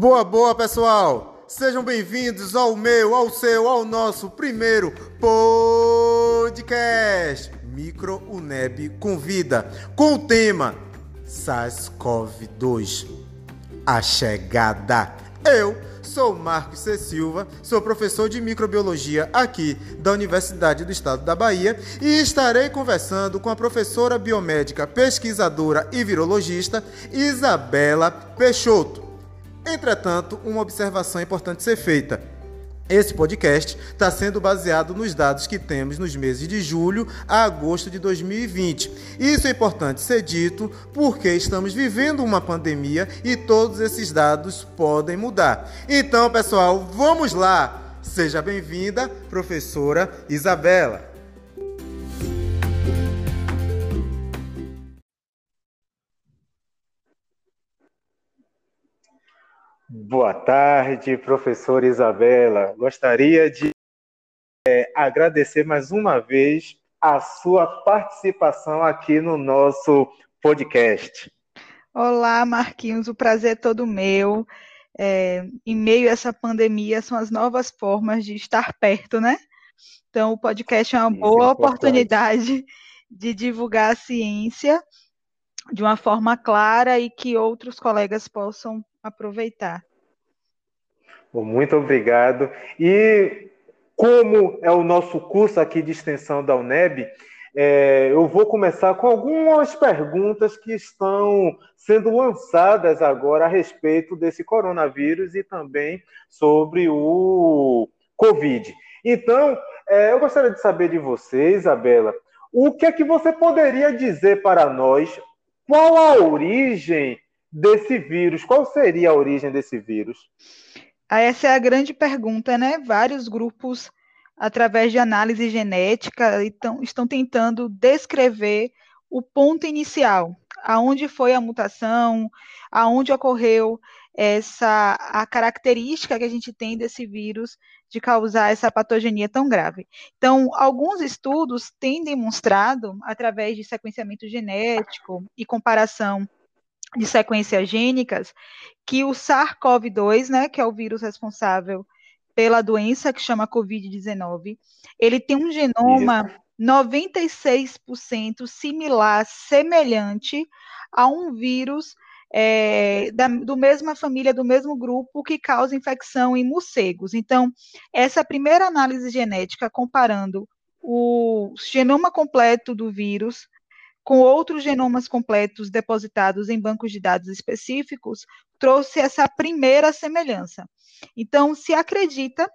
Boa, boa, pessoal! Sejam bem-vindos ao meu, ao seu, ao nosso primeiro podcast Micro UNEB Convida, com o tema SARS-CoV-2 A Chegada. Eu sou Marcos C. Silva, sou professor de microbiologia aqui da Universidade do Estado da Bahia e estarei conversando com a professora biomédica, pesquisadora e virologista Isabela Peixoto. Entretanto, uma observação importante ser feita. Esse podcast está sendo baseado nos dados que temos nos meses de julho a agosto de 2020. Isso é importante ser dito porque estamos vivendo uma pandemia e todos esses dados podem mudar. Então, pessoal, vamos lá! Seja bem-vinda, professora Isabela. Boa tarde, professora Isabela. Gostaria de é, agradecer mais uma vez a sua participação aqui no nosso podcast. Olá, Marquinhos, o prazer é todo meu. É, em meio a essa pandemia, são as novas formas de estar perto, né? Então, o podcast é uma Isso boa é oportunidade de divulgar a ciência de uma forma clara e que outros colegas possam aproveitar. Muito obrigado. E como é o nosso curso aqui de extensão da UNEB, é, eu vou começar com algumas perguntas que estão sendo lançadas agora a respeito desse coronavírus e também sobre o Covid. Então, é, eu gostaria de saber de você, Isabela, o que é que você poderia dizer para nós? Qual a origem desse vírus? Qual seria a origem desse vírus? Essa é a grande pergunta, né? Vários grupos, através de análise genética, estão, estão tentando descrever o ponto inicial, aonde foi a mutação, aonde ocorreu essa a característica que a gente tem desse vírus de causar essa patogenia tão grave. Então, alguns estudos têm demonstrado, através de sequenciamento genético e comparação de sequências gênicas, que o SARS-CoV-2, né, que é o vírus responsável pela doença que chama COVID-19, ele tem um genoma Isso. 96% similar, semelhante a um vírus é, da do mesma família, do mesmo grupo, que causa infecção em morcegos. Então, essa primeira análise genética comparando o genoma completo do vírus com outros genomas completos depositados em bancos de dados específicos, trouxe essa primeira semelhança. Então, se acredita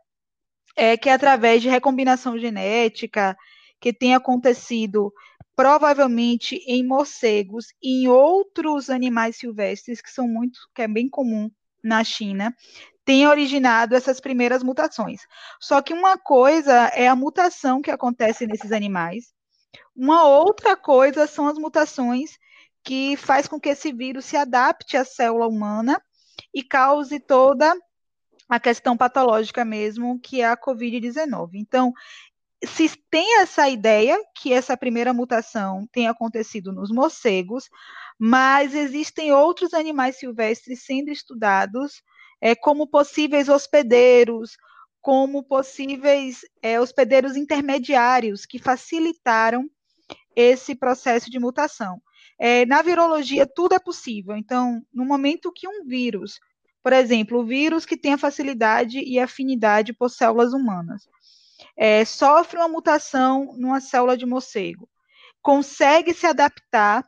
é, que através de recombinação genética, que tem acontecido provavelmente em morcegos e em outros animais silvestres, que são muito, que é bem comum na China, tem originado essas primeiras mutações. Só que uma coisa é a mutação que acontece nesses animais, uma outra coisa são as mutações que faz com que esse vírus se adapte à célula humana e cause toda a questão patológica mesmo, que é a COVID-19. Então, se tem essa ideia que essa primeira mutação tem acontecido nos morcegos, mas existem outros animais silvestres sendo estudados é, como possíveis hospedeiros, como possíveis é, hospedeiros intermediários que facilitaram esse processo de mutação. É, na virologia, tudo é possível. Então, no momento que um vírus, por exemplo, o vírus que tem a facilidade e afinidade por células humanas, é, sofre uma mutação numa célula de morcego, consegue se adaptar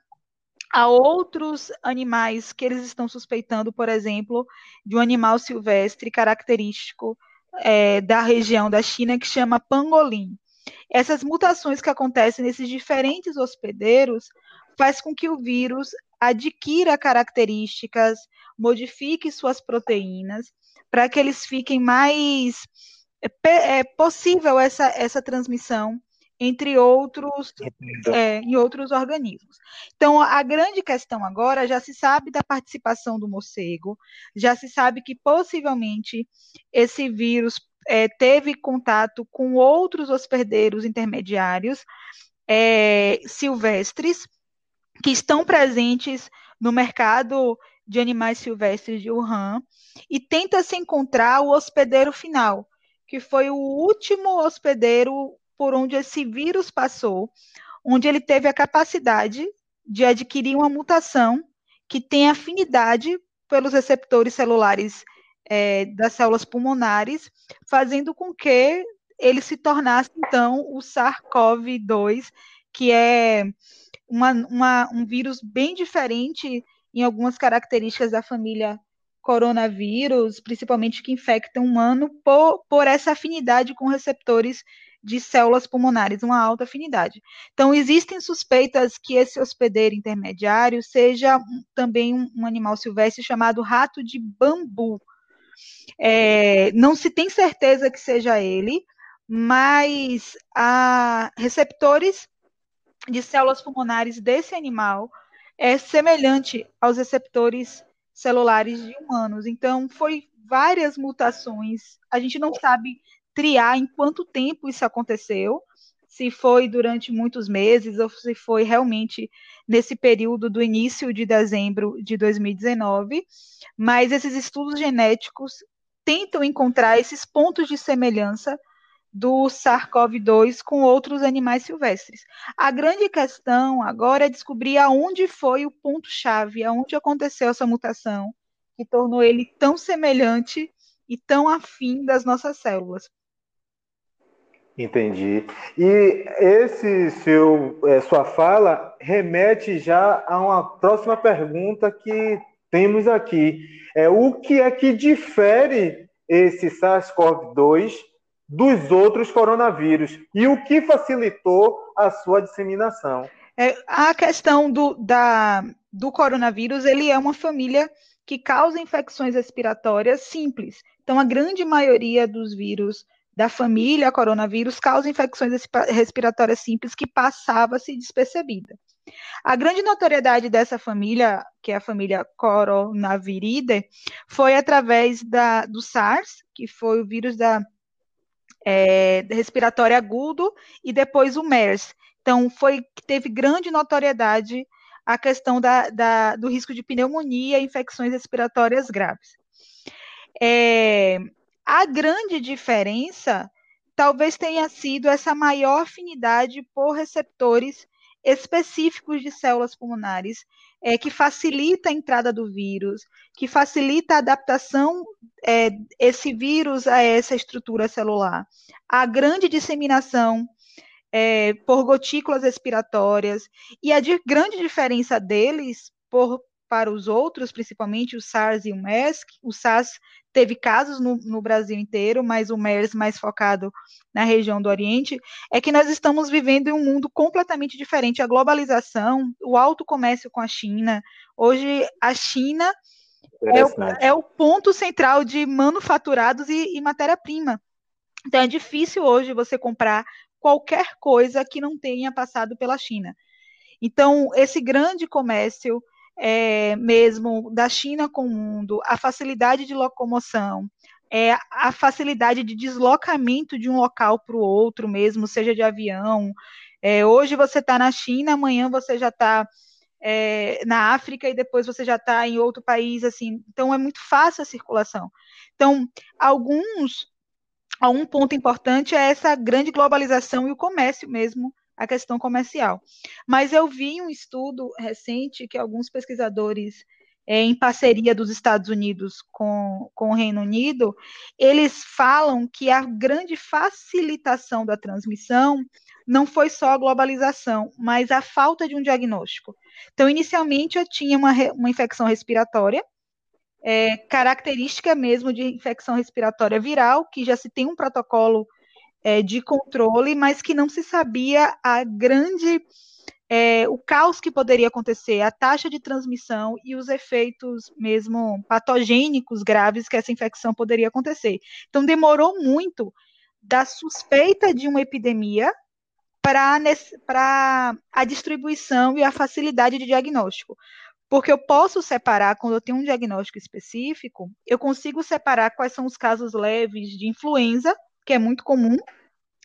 a outros animais que eles estão suspeitando, por exemplo, de um animal silvestre característico é, da região da China que chama pangolim. Essas mutações que acontecem nesses diferentes hospedeiros faz com que o vírus adquira características, modifique suas proteínas, para que eles fiquem mais é, é, possível essa, essa transmissão entre outros é, em outros organismos. Então, a grande questão agora já se sabe da participação do morcego, já se sabe que possivelmente esse vírus é, teve contato com outros hospedeiros intermediários é, silvestres que estão presentes no mercado de animais silvestres de Wuhan e tenta se encontrar o hospedeiro final, que foi o último hospedeiro por onde esse vírus passou, onde ele teve a capacidade de adquirir uma mutação que tem afinidade pelos receptores celulares é, das células pulmonares, fazendo com que ele se tornasse, então, o SARS-CoV-2, que é uma, uma, um vírus bem diferente em algumas características da família coronavírus, principalmente que infectam o humano, por, por essa afinidade com receptores de células pulmonares, uma alta afinidade. Então, existem suspeitas que esse hospedeiro intermediário seja também um, um animal silvestre chamado rato de bambu. É, não se tem certeza que seja ele, mas há receptores de células pulmonares desse animal é semelhante aos receptores celulares de humanos. Então, foi várias mutações. A gente não sabe triar em quanto tempo isso aconteceu, se foi durante muitos meses ou se foi realmente nesse período do início de dezembro de 2019, mas esses estudos genéticos tentam encontrar esses pontos de semelhança do SARS-CoV-2 com outros animais silvestres. A grande questão agora é descobrir aonde foi o ponto-chave, aonde aconteceu essa mutação que tornou ele tão semelhante e tão afim das nossas células. Entendi. E esse seu, é, sua fala remete já a uma próxima pergunta que temos aqui. É o que é que difere esse SARS-CoV-2 dos outros coronavírus e o que facilitou a sua disseminação? É, a questão do, da, do coronavírus, ele é uma família que causa infecções respiratórias simples. Então, a grande maioria dos vírus da família coronavírus causa infecções respiratórias simples que passava-se despercebida. A grande notoriedade dessa família, que é a família Coronaviridae, foi através da, do SARS, que foi o vírus da é, respiratório agudo, e depois o MERS. Então, foi que teve grande notoriedade a questão da, da, do risco de pneumonia e infecções respiratórias graves. É, a grande diferença talvez tenha sido essa maior afinidade por receptores específicos de células pulmonares, é, que facilita a entrada do vírus, que facilita a adaptação é, esse vírus a essa estrutura celular. A grande disseminação é, por gotículas respiratórias e a de, grande diferença deles por, para os outros, principalmente o SARS e o MERS, o SARS teve casos no, no, Brasil inteiro, mas o MERS mais focado na região do Oriente, é que nós estamos vivendo em um mundo completamente diferente. A globalização, o alto comércio com a China. Hoje, a China é o, é o, ponto central de manufaturados e, e matéria-prima. Então, é difícil hoje você comprar qualquer coisa que não tenha passado pela China. Então, esse grande comércio é, mesmo da China com o mundo, a facilidade de locomoção, é, a facilidade de deslocamento de um local para o outro mesmo, seja de avião. É, hoje você está na China, amanhã você já está é, na África e depois você já está em outro país, assim. Então é muito fácil a circulação. Então, alguns, um ponto importante é essa grande globalização e o comércio mesmo a questão comercial. Mas eu vi um estudo recente que alguns pesquisadores, é, em parceria dos Estados Unidos com, com o Reino Unido, eles falam que a grande facilitação da transmissão não foi só a globalização, mas a falta de um diagnóstico. Então, inicialmente, eu tinha uma, uma infecção respiratória, é, característica mesmo de infecção respiratória viral, que já se tem um protocolo é, de controle, mas que não se sabia a grande é, o caos que poderia acontecer, a taxa de transmissão e os efeitos mesmo patogênicos graves que essa infecção poderia acontecer. Então, demorou muito da suspeita de uma epidemia para a distribuição e a facilidade de diagnóstico. Porque eu posso separar, quando eu tenho um diagnóstico específico, eu consigo separar quais são os casos leves de influenza, que é muito comum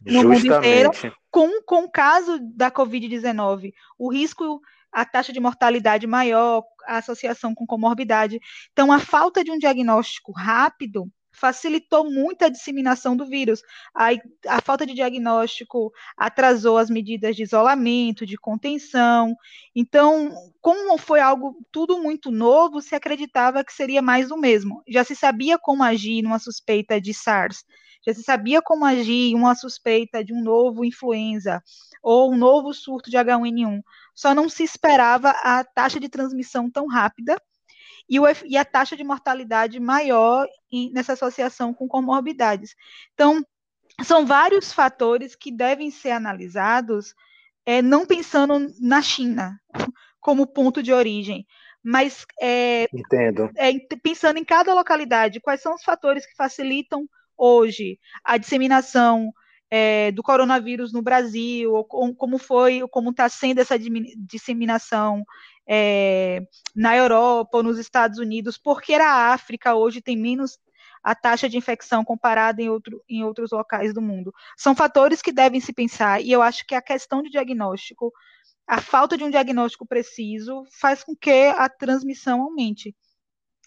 no Justamente. mundo inteiro, com, com o caso da Covid-19. O risco a taxa de mortalidade maior, a associação com comorbidade. Então, a falta de um diagnóstico rápido facilitou muito a disseminação do vírus. A, a, falta de diagnóstico atrasou as medidas de isolamento, de contenção. Então, como foi algo tudo muito novo, se acreditava que seria mais do mesmo. Já se sabia como agir numa suspeita de SARS, já se sabia como agir em uma suspeita de um novo influenza ou um novo surto de H1N1. Só não se esperava a taxa de transmissão tão rápida e, o, e a taxa de mortalidade maior em, nessa associação com comorbidades. Então, são vários fatores que devem ser analisados, é, não pensando na China como ponto de origem, mas é, é, pensando em cada localidade, quais são os fatores que facilitam hoje a disseminação é, do coronavírus no Brasil, ou como foi, como está sendo essa disseminação é, na Europa ou nos Estados Unidos, porque a África hoje tem menos a taxa de infecção comparada em, outro, em outros locais do mundo. São fatores que devem se pensar, e eu acho que a questão de diagnóstico, a falta de um diagnóstico preciso, faz com que a transmissão aumente.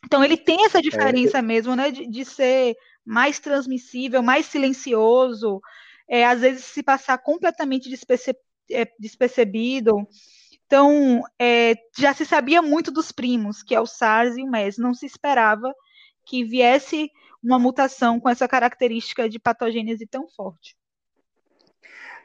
Então, ele tem essa é, diferença é. mesmo, né, de, de ser mais transmissível, mais silencioso, é, às vezes se passar completamente desperce, é, despercebido. Então, é, já se sabia muito dos primos, que é o SARS e o MERS, não se esperava que viesse uma mutação com essa característica de patogênese tão forte.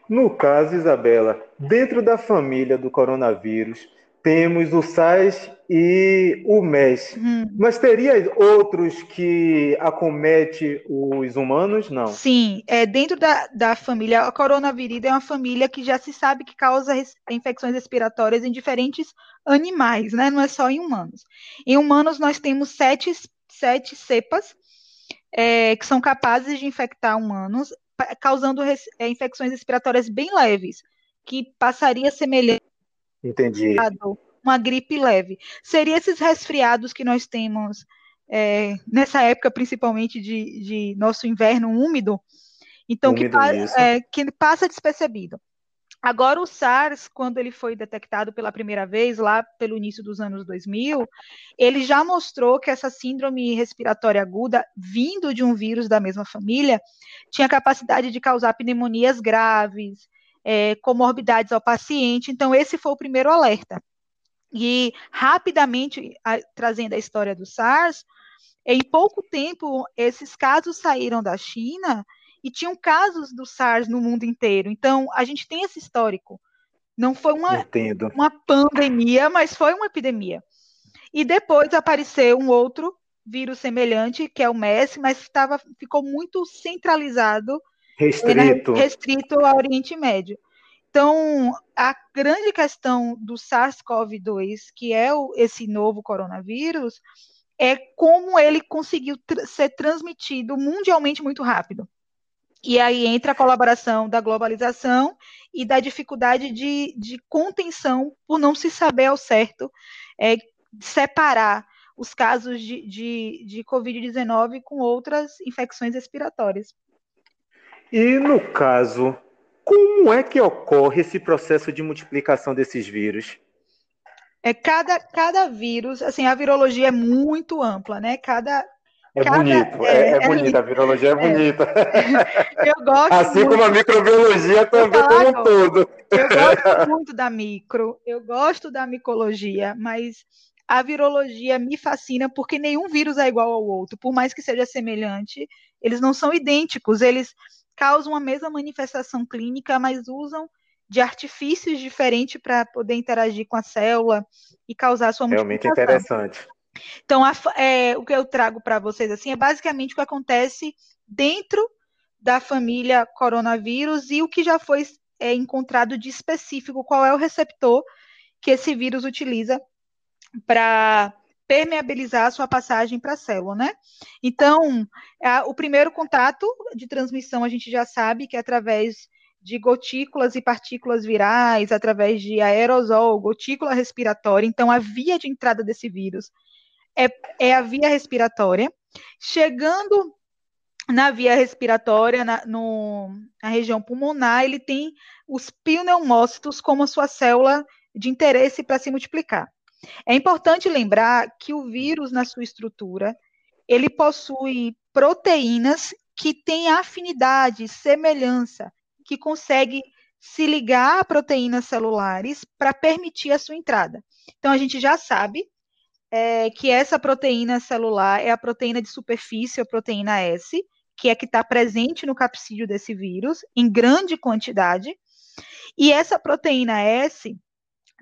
No caso, Isabela, dentro da família do coronavírus, temos o SARS e o MES. Hum. Mas teria outros que acomete os humanos? Não. Sim, é, dentro da, da família, a coronavirida é uma família que já se sabe que causa res, infecções respiratórias em diferentes animais, né? Não é só em humanos. Em humanos, nós temos sete, sete cepas é, que são capazes de infectar humanos, causando res, é, infecções respiratórias bem leves, que passaria semelhante Entendi. Uma gripe leve. Seria esses resfriados que nós temos é, nessa época, principalmente de, de nosso inverno úmido, então úmido que, é, que passa despercebido. Agora, o SARS, quando ele foi detectado pela primeira vez, lá pelo início dos anos 2000, ele já mostrou que essa síndrome respiratória aguda, vindo de um vírus da mesma família, tinha capacidade de causar pneumonias graves, é, comorbidades ao paciente. Então, esse foi o primeiro alerta. E, rapidamente, a, trazendo a história do SARS, em pouco tempo, esses casos saíram da China e tinham casos do SARS no mundo inteiro. Então, a gente tem esse histórico. Não foi uma, uma pandemia, mas foi uma epidemia. E depois apareceu um outro vírus semelhante, que é o MERS, mas ficou muito centralizado restrito. restrito ao Oriente Médio. Então, a grande questão do SARS-CoV-2, que é o, esse novo coronavírus, é como ele conseguiu tr ser transmitido mundialmente muito rápido. E aí entra a colaboração da globalização e da dificuldade de, de contenção por não se saber ao certo é, separar os casos de, de, de Covid-19 com outras infecções respiratórias. E no caso, como é que ocorre esse processo de multiplicação desses vírus? É cada, cada vírus, assim, a virologia é muito ampla, né? Cada, é Cada, bonito, é, é, é bonita, a virologia é, é. bonita. Eu gosto Assim muito, como a microbiologia também como um todo. Eu gosto muito da micro, eu gosto da micologia, mas a virologia me fascina porque nenhum vírus é igual ao outro, por mais que seja semelhante, eles não são idênticos, eles causam a mesma manifestação clínica, mas usam de artifícios diferentes para poder interagir com a célula e causar sua Realmente interessante. Então, a, é, o que eu trago para vocês assim é basicamente o que acontece dentro da família coronavírus e o que já foi é, encontrado de específico, qual é o receptor que esse vírus utiliza para permeabilizar a sua passagem para a célula, né? Então, a, o primeiro contato de transmissão a gente já sabe que é através de gotículas e partículas virais, através de aerosol, gotícula respiratória. Então, a via de entrada desse vírus é, é a via respiratória. Chegando na via respiratória, na, no, na região pulmonar, ele tem os pneumócitos como sua célula de interesse para se multiplicar. É importante lembrar que o vírus, na sua estrutura, ele possui proteínas que têm afinidade, semelhança, que consegue se ligar a proteínas celulares para permitir a sua entrada. Então, a gente já sabe é, que essa proteína celular é a proteína de superfície, a proteína S, que é que está presente no capsídeo desse vírus, em grande quantidade. E essa proteína S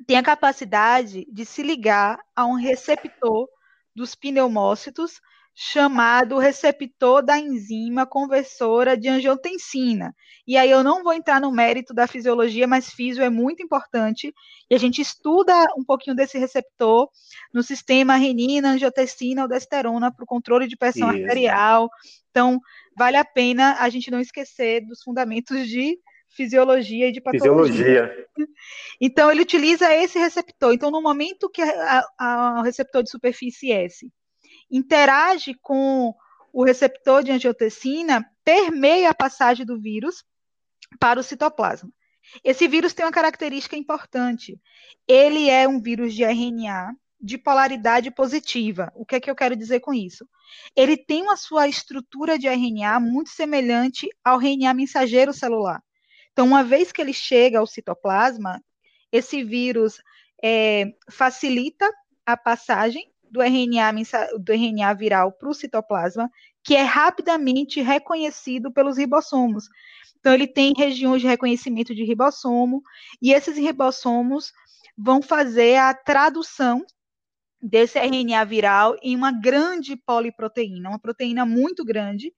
tem a capacidade de se ligar a um receptor dos pneumócitos chamado receptor da enzima conversora de angiotensina. E aí eu não vou entrar no mérito da fisiologia, mas físio é muito importante e a gente estuda um pouquinho desse receptor no sistema renina, angiotensina, aldosterona para o controle de pressão Isso. arterial. Então, vale a pena a gente não esquecer dos fundamentos de fisiologia e de patologia. Fisiologia. Então, ele utiliza esse receptor. Então, no momento que o receptor de superfície S interage com o receptor de angiotensina, permeia a passagem do vírus para o citoplasma. Esse vírus tem uma característica importante. Ele é um vírus de RNA de polaridade positiva. O que é que eu quero dizer com isso? Ele tem uma sua estrutura de RNA muito semelhante ao RNA mensageiro celular. Então, uma vez que ele chega ao citoplasma, esse vírus é, facilita a passagem do RNA, do RNA viral para o citoplasma, que é rapidamente reconhecido pelos ribossomos. Então, ele tem regiões de reconhecimento de ribossomo, e esses ribossomos vão fazer a tradução desse RNA viral em uma grande poliproteína, uma proteína muito grande,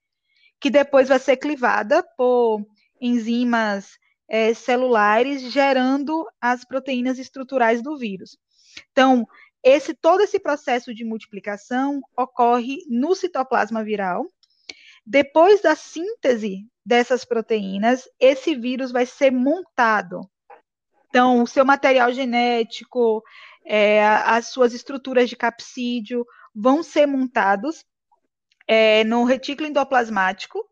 que depois vai ser clivada por enzimas é, celulares, gerando as proteínas estruturais do vírus. Então, esse todo esse processo de multiplicação ocorre no citoplasma viral. Depois da síntese dessas proteínas, esse vírus vai ser montado. Então, o seu material genético, é, as suas estruturas de capsídio vão ser montados é, no retículo endoplasmático,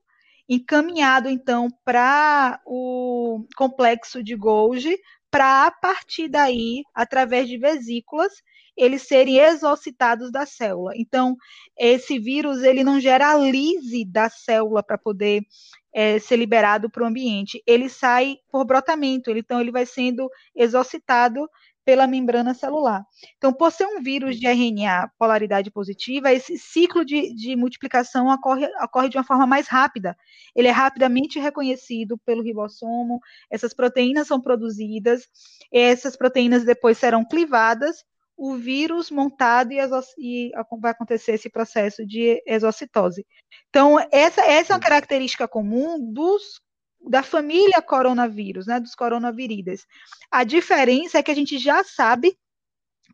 encaminhado então para o complexo de Golgi, para a partir daí, através de vesículas, eles serem exocitados da célula. Então, esse vírus ele não gera a lise da célula para poder é, ser liberado para o ambiente. Ele sai por brotamento, então ele vai sendo exocitado pela membrana celular. Então, por ser um vírus de RNA polaridade positiva, esse ciclo de, de multiplicação ocorre, ocorre de uma forma mais rápida. Ele é rapidamente reconhecido pelo ribossomo, essas proteínas são produzidas, essas proteínas depois serão clivadas, o vírus montado e, e vai acontecer esse processo de exocitose. Então, essa, essa é uma característica comum dos da família coronavírus, né, dos coronaviridas. A diferença é que a gente já sabe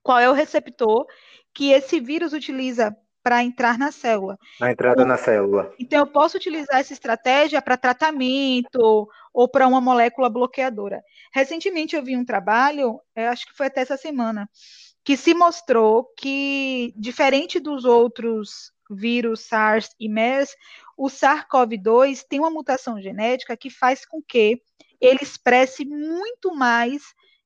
qual é o receptor que esse vírus utiliza para entrar na célula. A entrada então, na célula. Então, eu posso utilizar essa estratégia para tratamento ou para uma molécula bloqueadora. Recentemente, eu vi um trabalho, acho que foi até essa semana, que se mostrou que, diferente dos outros vírus SARS e MERS, o SARS-CoV-2 tem uma mutação genética que faz com que ele expresse muito mais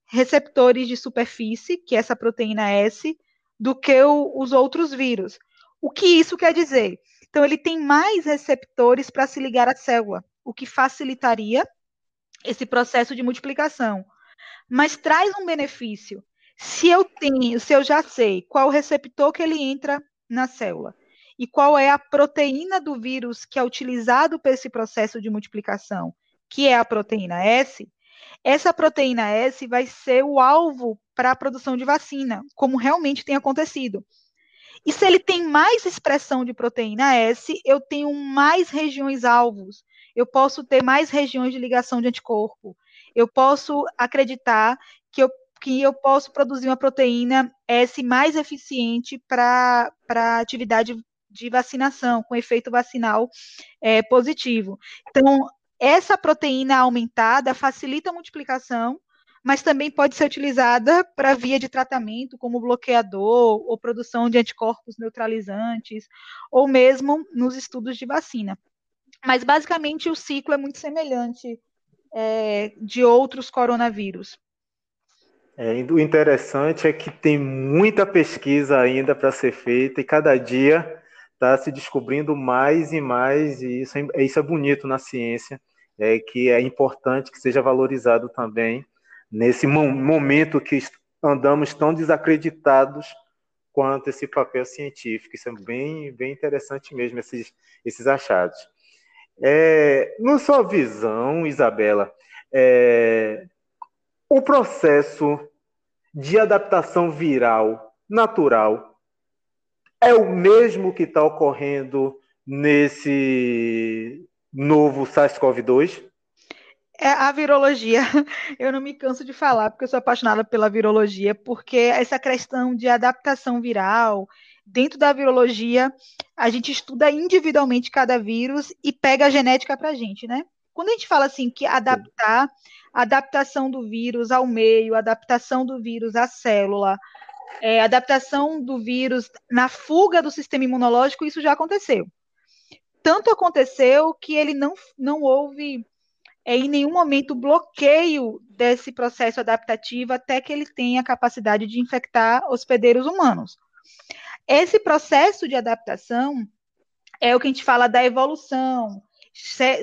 receptores de superfície, que é essa proteína S, do que o, os outros vírus. O que isso quer dizer? Então, ele tem mais receptores para se ligar à célula, o que facilitaria esse processo de multiplicação. Mas traz um benefício. Se eu tenho, se eu já sei qual receptor que ele entra na célula, e qual é a proteína do vírus que é utilizado para esse processo de multiplicação, que é a proteína S, essa proteína S vai ser o alvo para a produção de vacina, como realmente tem acontecido. E se ele tem mais expressão de proteína S, eu tenho mais regiões alvos, eu posso ter mais regiões de ligação de anticorpo, eu posso acreditar que eu, que eu posso produzir uma proteína S mais eficiente para a atividade de vacinação, com efeito vacinal é, positivo. Então, essa proteína aumentada facilita a multiplicação, mas também pode ser utilizada para via de tratamento, como bloqueador ou produção de anticorpos neutralizantes, ou mesmo nos estudos de vacina. Mas, basicamente, o ciclo é muito semelhante é, de outros coronavírus. É, o interessante é que tem muita pesquisa ainda para ser feita e cada dia está se descobrindo mais e mais, e isso é, isso é bonito na ciência, é que é importante que seja valorizado também nesse momento que andamos tão desacreditados quanto esse papel científico. Isso é bem, bem interessante mesmo, esses, esses achados. É, na sua visão, Isabela, é, o processo de adaptação viral natural é o mesmo que está ocorrendo nesse novo SARS-CoV-2? É a virologia. Eu não me canso de falar, porque eu sou apaixonada pela virologia, porque essa questão de adaptação viral, dentro da virologia, a gente estuda individualmente cada vírus e pega a genética para a gente, né? Quando a gente fala assim que adaptar, adaptação do vírus ao meio, adaptação do vírus à célula, é, adaptação do vírus na fuga do sistema imunológico, isso já aconteceu. Tanto aconteceu que ele não, não houve é, em nenhum momento bloqueio desse processo adaptativo até que ele tenha a capacidade de infectar hospedeiros humanos. Esse processo de adaptação é o que a gente fala da evolução,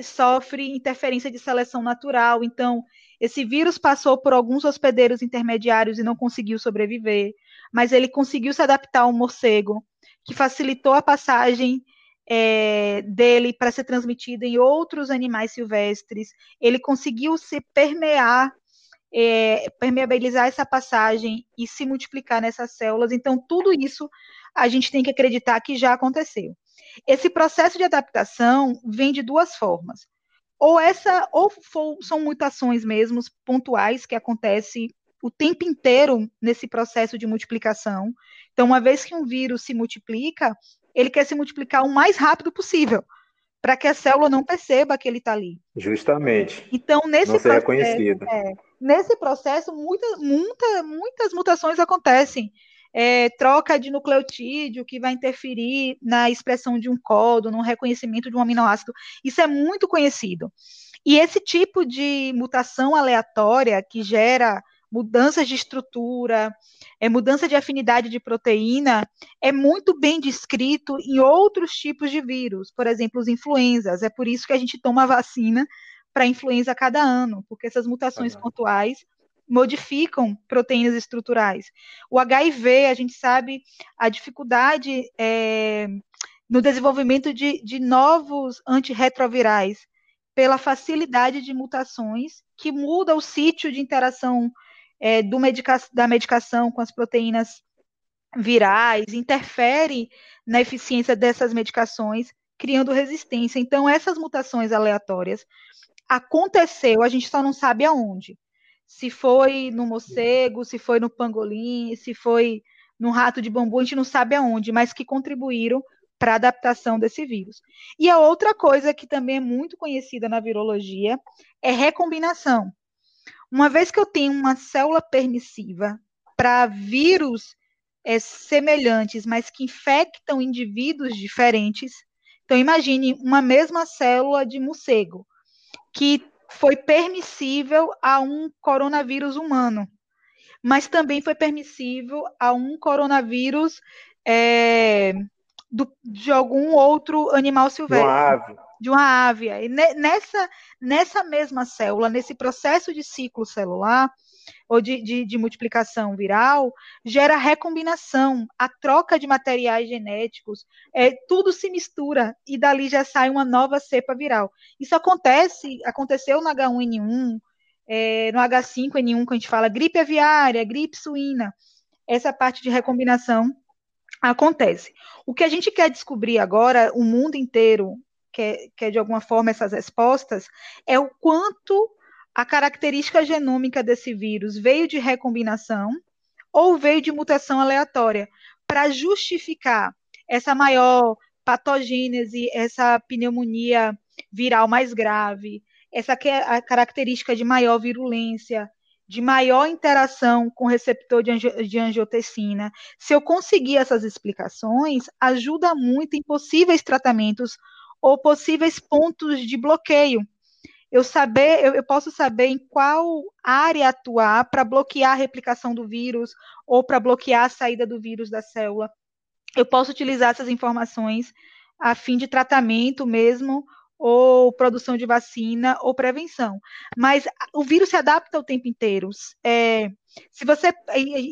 sofre interferência de seleção natural. Então, esse vírus passou por alguns hospedeiros intermediários e não conseguiu sobreviver, mas ele conseguiu se adaptar ao morcego, que facilitou a passagem é, dele para ser transmitido em outros animais silvestres. Ele conseguiu se permear, é, permeabilizar essa passagem e se multiplicar nessas células. Então, tudo isso a gente tem que acreditar que já aconteceu. Esse processo de adaptação vem de duas formas. Ou essa, ou for, são mutações mesmo pontuais que acontecem o tempo inteiro nesse processo de multiplicação. Então, uma vez que um vírus se multiplica, ele quer se multiplicar o mais rápido possível, para que a célula não perceba que ele está ali. Justamente. Então, nesse processo, é, nesse processo, muita, muita, muitas mutações acontecem é, troca de nucleotídeo que vai interferir na expressão de um códo, no reconhecimento de um aminoácido. Isso é muito conhecido. E esse tipo de mutação aleatória que gera mudanças de estrutura, é, mudança de afinidade de proteína, é muito bem descrito em outros tipos de vírus, por exemplo, os influenzas. É por isso que a gente toma vacina para influenza cada ano, porque essas mutações uhum. pontuais modificam proteínas estruturais. O HIV, a gente sabe a dificuldade é, no desenvolvimento de, de novos antirretrovirais, pela facilidade de mutações que muda o sítio de interação é, medica da medicação com as proteínas virais, interfere na eficiência dessas medicações, criando resistência. Então, essas mutações aleatórias aconteceu, a gente só não sabe aonde se foi no morcego, se foi no pangolim, se foi no rato de bambu, a gente não sabe aonde, mas que contribuíram para a adaptação desse vírus. E a outra coisa que também é muito conhecida na virologia é recombinação. Uma vez que eu tenho uma célula permissiva para vírus é, semelhantes, mas que infectam indivíduos diferentes, então imagine uma mesma célula de morcego que foi permissível a um coronavírus humano, mas também foi permissível a um coronavírus é, do, de algum outro animal silvestre. Uma ave. De uma ave. E nessa, nessa mesma célula, nesse processo de ciclo celular, ou de, de, de, multiplicação viral, gera recombinação, a troca de materiais genéticos, é, tudo se mistura e dali já sai uma nova cepa viral. Isso acontece, aconteceu no H1N1, é, no H5N1, que a gente fala gripe aviária, gripe suína, essa parte de recombinação acontece. O que a gente quer descobrir agora, o mundo inteiro quer, quer de alguma forma essas respostas, é o quanto a característica genômica desse vírus veio de recombinação ou veio de mutação aleatória, para justificar essa maior patogênese, essa pneumonia viral mais grave, essa a característica de maior virulência, de maior interação com o receptor de, de angiotensina. Se eu conseguir essas explicações, ajuda muito em possíveis tratamentos ou possíveis pontos de bloqueio eu saber, eu, eu posso saber em qual área atuar para bloquear a replicação do vírus ou para bloquear a saída do vírus da célula. Eu posso utilizar essas informações a fim de tratamento mesmo ou produção de vacina ou prevenção. Mas o vírus se adapta o tempo inteiro. É, se você,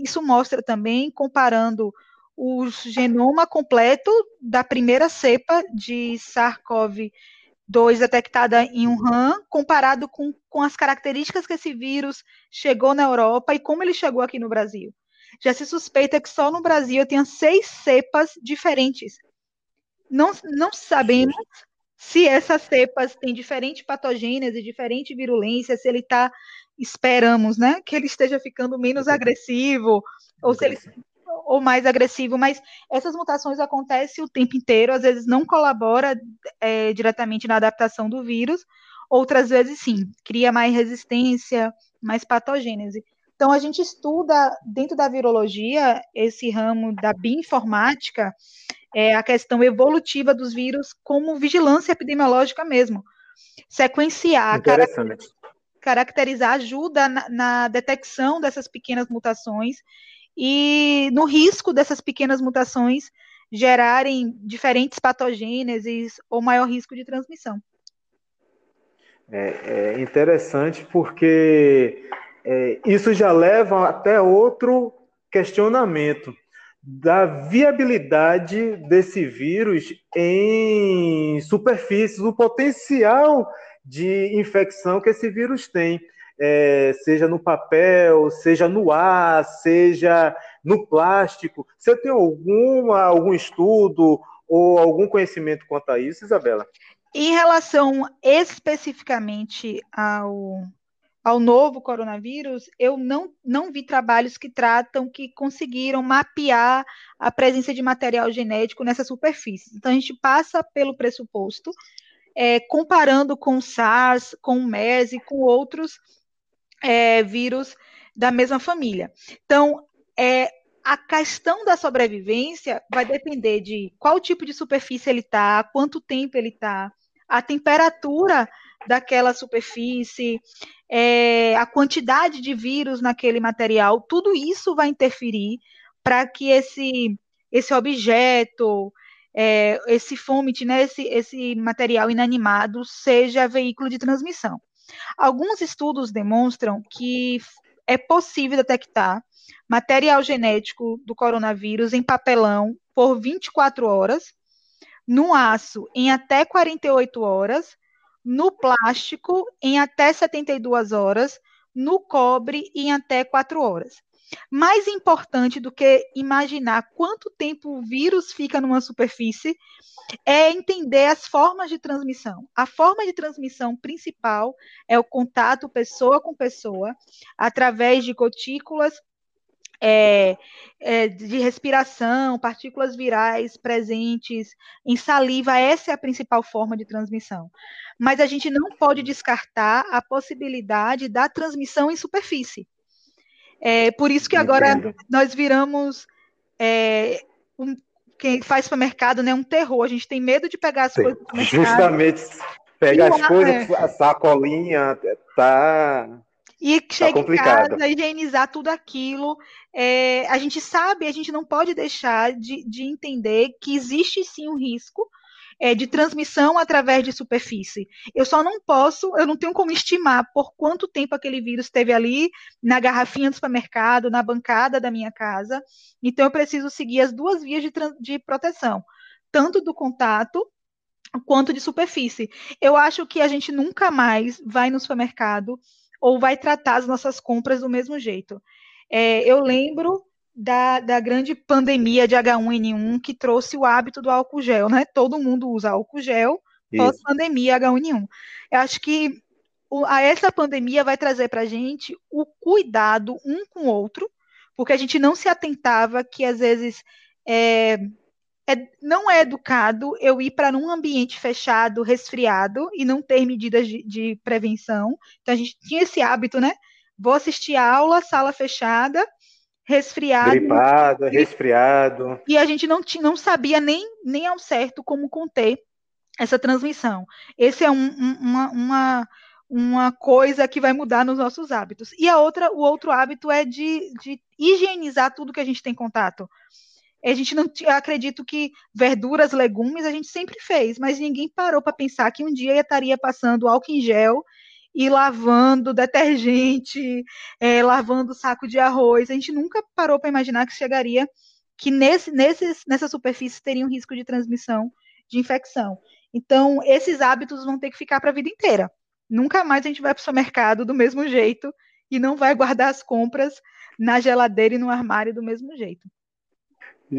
isso mostra também comparando o genoma completo da primeira cepa de SARS-CoV-2 detectada em Wuhan, comparado com, com as características que esse vírus chegou na Europa e como ele chegou aqui no Brasil. Já se suspeita que só no Brasil tenha seis cepas diferentes. Não, não sabemos se essas cepas têm diferente patogênese, diferente virulência, se ele está, esperamos, né, que ele esteja ficando menos agressivo, ou se ele ou mais agressivo, mas essas mutações acontecem o tempo inteiro, às vezes não colabora é, diretamente na adaptação do vírus, outras vezes sim, cria mais resistência, mais patogênese. Então, a gente estuda, dentro da virologia, esse ramo da bioinformática, é, a questão evolutiva dos vírus como vigilância epidemiológica mesmo. Sequenciar, caracterizar ajuda na, na detecção dessas pequenas mutações e no risco dessas pequenas mutações gerarem diferentes patogêneses ou maior risco de transmissão. É, é interessante porque é, isso já leva até outro questionamento da viabilidade desse vírus em superfícies, o potencial de infecção que esse vírus tem, é, seja no papel, seja no ar, seja no plástico. Você tem alguma, algum estudo ou algum conhecimento quanto a isso, Isabela? Em relação especificamente ao ao novo coronavírus, eu não, não vi trabalhos que tratam, que conseguiram mapear a presença de material genético nessa superfície. Então, a gente passa pelo pressuposto, é, comparando com o SARS, com o MERS e com outros é, vírus da mesma família. Então, é, a questão da sobrevivência vai depender de qual tipo de superfície ele está, quanto tempo ele está, a temperatura daquela superfície, é, a quantidade de vírus naquele material, tudo isso vai interferir para que esse, esse objeto, é, esse fomit, né, esse, esse material inanimado, seja veículo de transmissão. Alguns estudos demonstram que é possível detectar material genético do coronavírus em papelão por 24 horas, no aço em até 48 horas no plástico em até 72 horas, no cobre em até 4 horas. Mais importante do que imaginar quanto tempo o vírus fica numa superfície é entender as formas de transmissão. A forma de transmissão principal é o contato pessoa com pessoa, através de gotículas é, é, de respiração, partículas virais presentes em saliva, essa é a principal forma de transmissão. Mas a gente não pode descartar a possibilidade da transmissão em superfície. É, por isso que agora Entendo. nós viramos é, um, quem faz supermercado, né, um terror. A gente tem medo de pegar as Sim. coisas. Justamente pegar as coisas, é. a sacolinha, tá e tá chega em casa, higienizar tudo aquilo. É, a gente sabe, a gente não pode deixar de, de entender que existe sim um risco é, de transmissão através de superfície. Eu só não posso, eu não tenho como estimar por quanto tempo aquele vírus esteve ali na garrafinha do supermercado, na bancada da minha casa. Então, eu preciso seguir as duas vias de, de proteção, tanto do contato quanto de superfície. Eu acho que a gente nunca mais vai no supermercado ou vai tratar as nossas compras do mesmo jeito. É, eu lembro da, da, grande pandemia de H1N1 que trouxe o hábito do álcool gel, né? Todo mundo usa álcool gel pós-pandemia H1N1. Eu acho que a essa pandemia vai trazer para a gente o cuidado um com o outro, porque a gente não se atentava que às vezes é, é, não é educado eu ir para um ambiente fechado, resfriado e não ter medidas de, de, prevenção. Então a gente tinha esse hábito, né? Vou assistir a aula, sala fechada, resfriado. Gripado, resfriado. E a gente não, não sabia nem, nem ao certo como conter essa transmissão. Esse é um, uma, uma uma coisa que vai mudar nos nossos hábitos. E a outra, o outro hábito é de, de higienizar tudo que a gente tem contato. A gente não acredito que verduras, legumes a gente sempre fez, mas ninguém parou para pensar que um dia eu estaria passando álcool em gel e lavando detergente, é, lavando saco de arroz. A gente nunca parou para imaginar que chegaria que nesse, nesses, nessa superfície teria um risco de transmissão de infecção. Então, esses hábitos vão ter que ficar para a vida inteira. Nunca mais a gente vai para o supermercado do mesmo jeito e não vai guardar as compras na geladeira e no armário do mesmo jeito.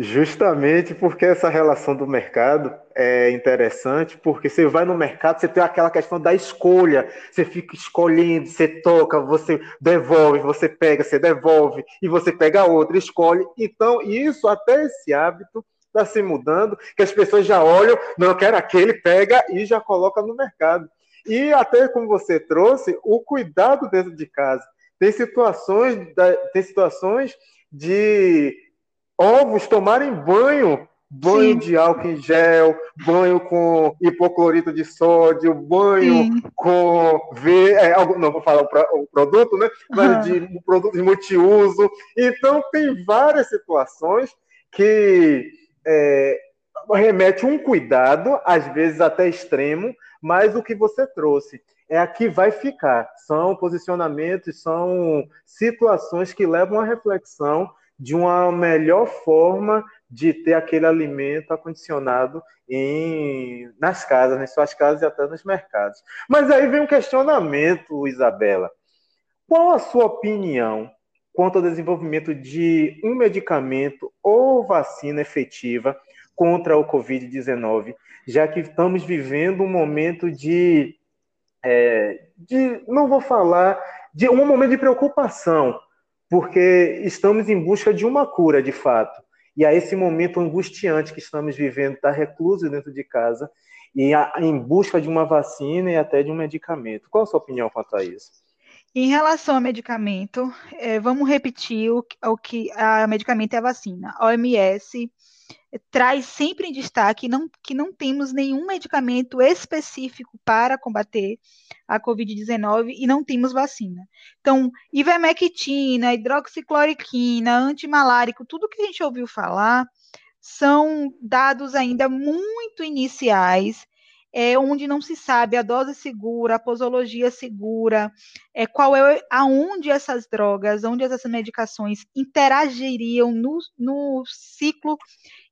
Justamente porque essa relação do mercado é interessante, porque você vai no mercado, você tem aquela questão da escolha, você fica escolhendo, você toca, você devolve, você pega, você devolve, e você pega outra, escolhe. Então, isso, até esse hábito, está se mudando, que as pessoas já olham, não, eu quero aquele, pega e já coloca no mercado. E até como você trouxe, o cuidado dentro de casa. Tem situações, tem situações de ovos tomarem banho, banho Sim. de álcool em gel, banho com hipoclorito de sódio, banho Sim. com V, é, não vou falar o, o produto, né? Mas uhum. de um produto de multiuso. Então tem várias situações que é, remete um cuidado, às vezes até extremo, mas o que você trouxe é a que vai ficar. São posicionamentos, são situações que levam à reflexão de uma melhor forma de ter aquele alimento acondicionado em, nas casas, nas suas casas e até nos mercados. Mas aí vem um questionamento, Isabela. Qual a sua opinião quanto ao desenvolvimento de um medicamento ou vacina efetiva contra o Covid-19, já que estamos vivendo um momento de, é, de, não vou falar, de um momento de preocupação porque estamos em busca de uma cura, de fato. E a esse momento angustiante que estamos vivendo, estar tá recluso dentro de casa e em busca de uma vacina e até de um medicamento. Qual a sua opinião quanto a isso? Em relação ao medicamento, é, vamos repetir o, o que a medicamento é a vacina. A OMS traz sempre em destaque não, que não temos nenhum medicamento específico para combater a Covid-19 e não temos vacina. Então, ivermectina, hidroxicloroquina, antimalárico, tudo que a gente ouviu falar são dados ainda muito iniciais é, onde não se sabe a dose segura, a posologia segura, é, qual é aonde essas drogas, onde essas medicações interagiriam no, no ciclo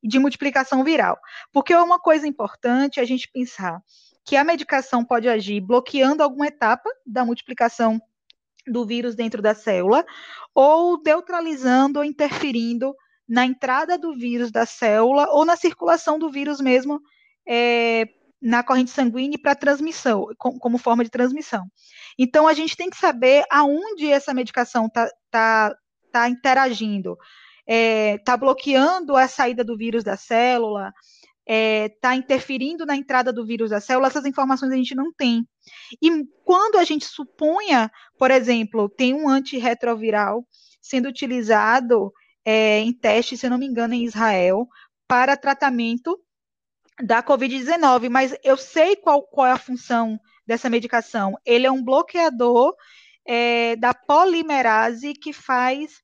de multiplicação viral. Porque é uma coisa importante a gente pensar que a medicação pode agir bloqueando alguma etapa da multiplicação do vírus dentro da célula, ou neutralizando ou interferindo na entrada do vírus da célula ou na circulação do vírus mesmo é, na corrente sanguínea para transmissão, como forma de transmissão. Então, a gente tem que saber aonde essa medicação está tá, tá interagindo. Está é, tá bloqueando a saída do vírus da célula, está é, tá interferindo na entrada do vírus da célula, essas informações a gente não tem. E quando a gente suponha, por exemplo, tem um antirretroviral sendo utilizado é, em teste, se eu não me engano, em Israel, para tratamento da Covid-19, mas eu sei qual, qual é a função dessa medicação. Ele é um bloqueador é, da polimerase que faz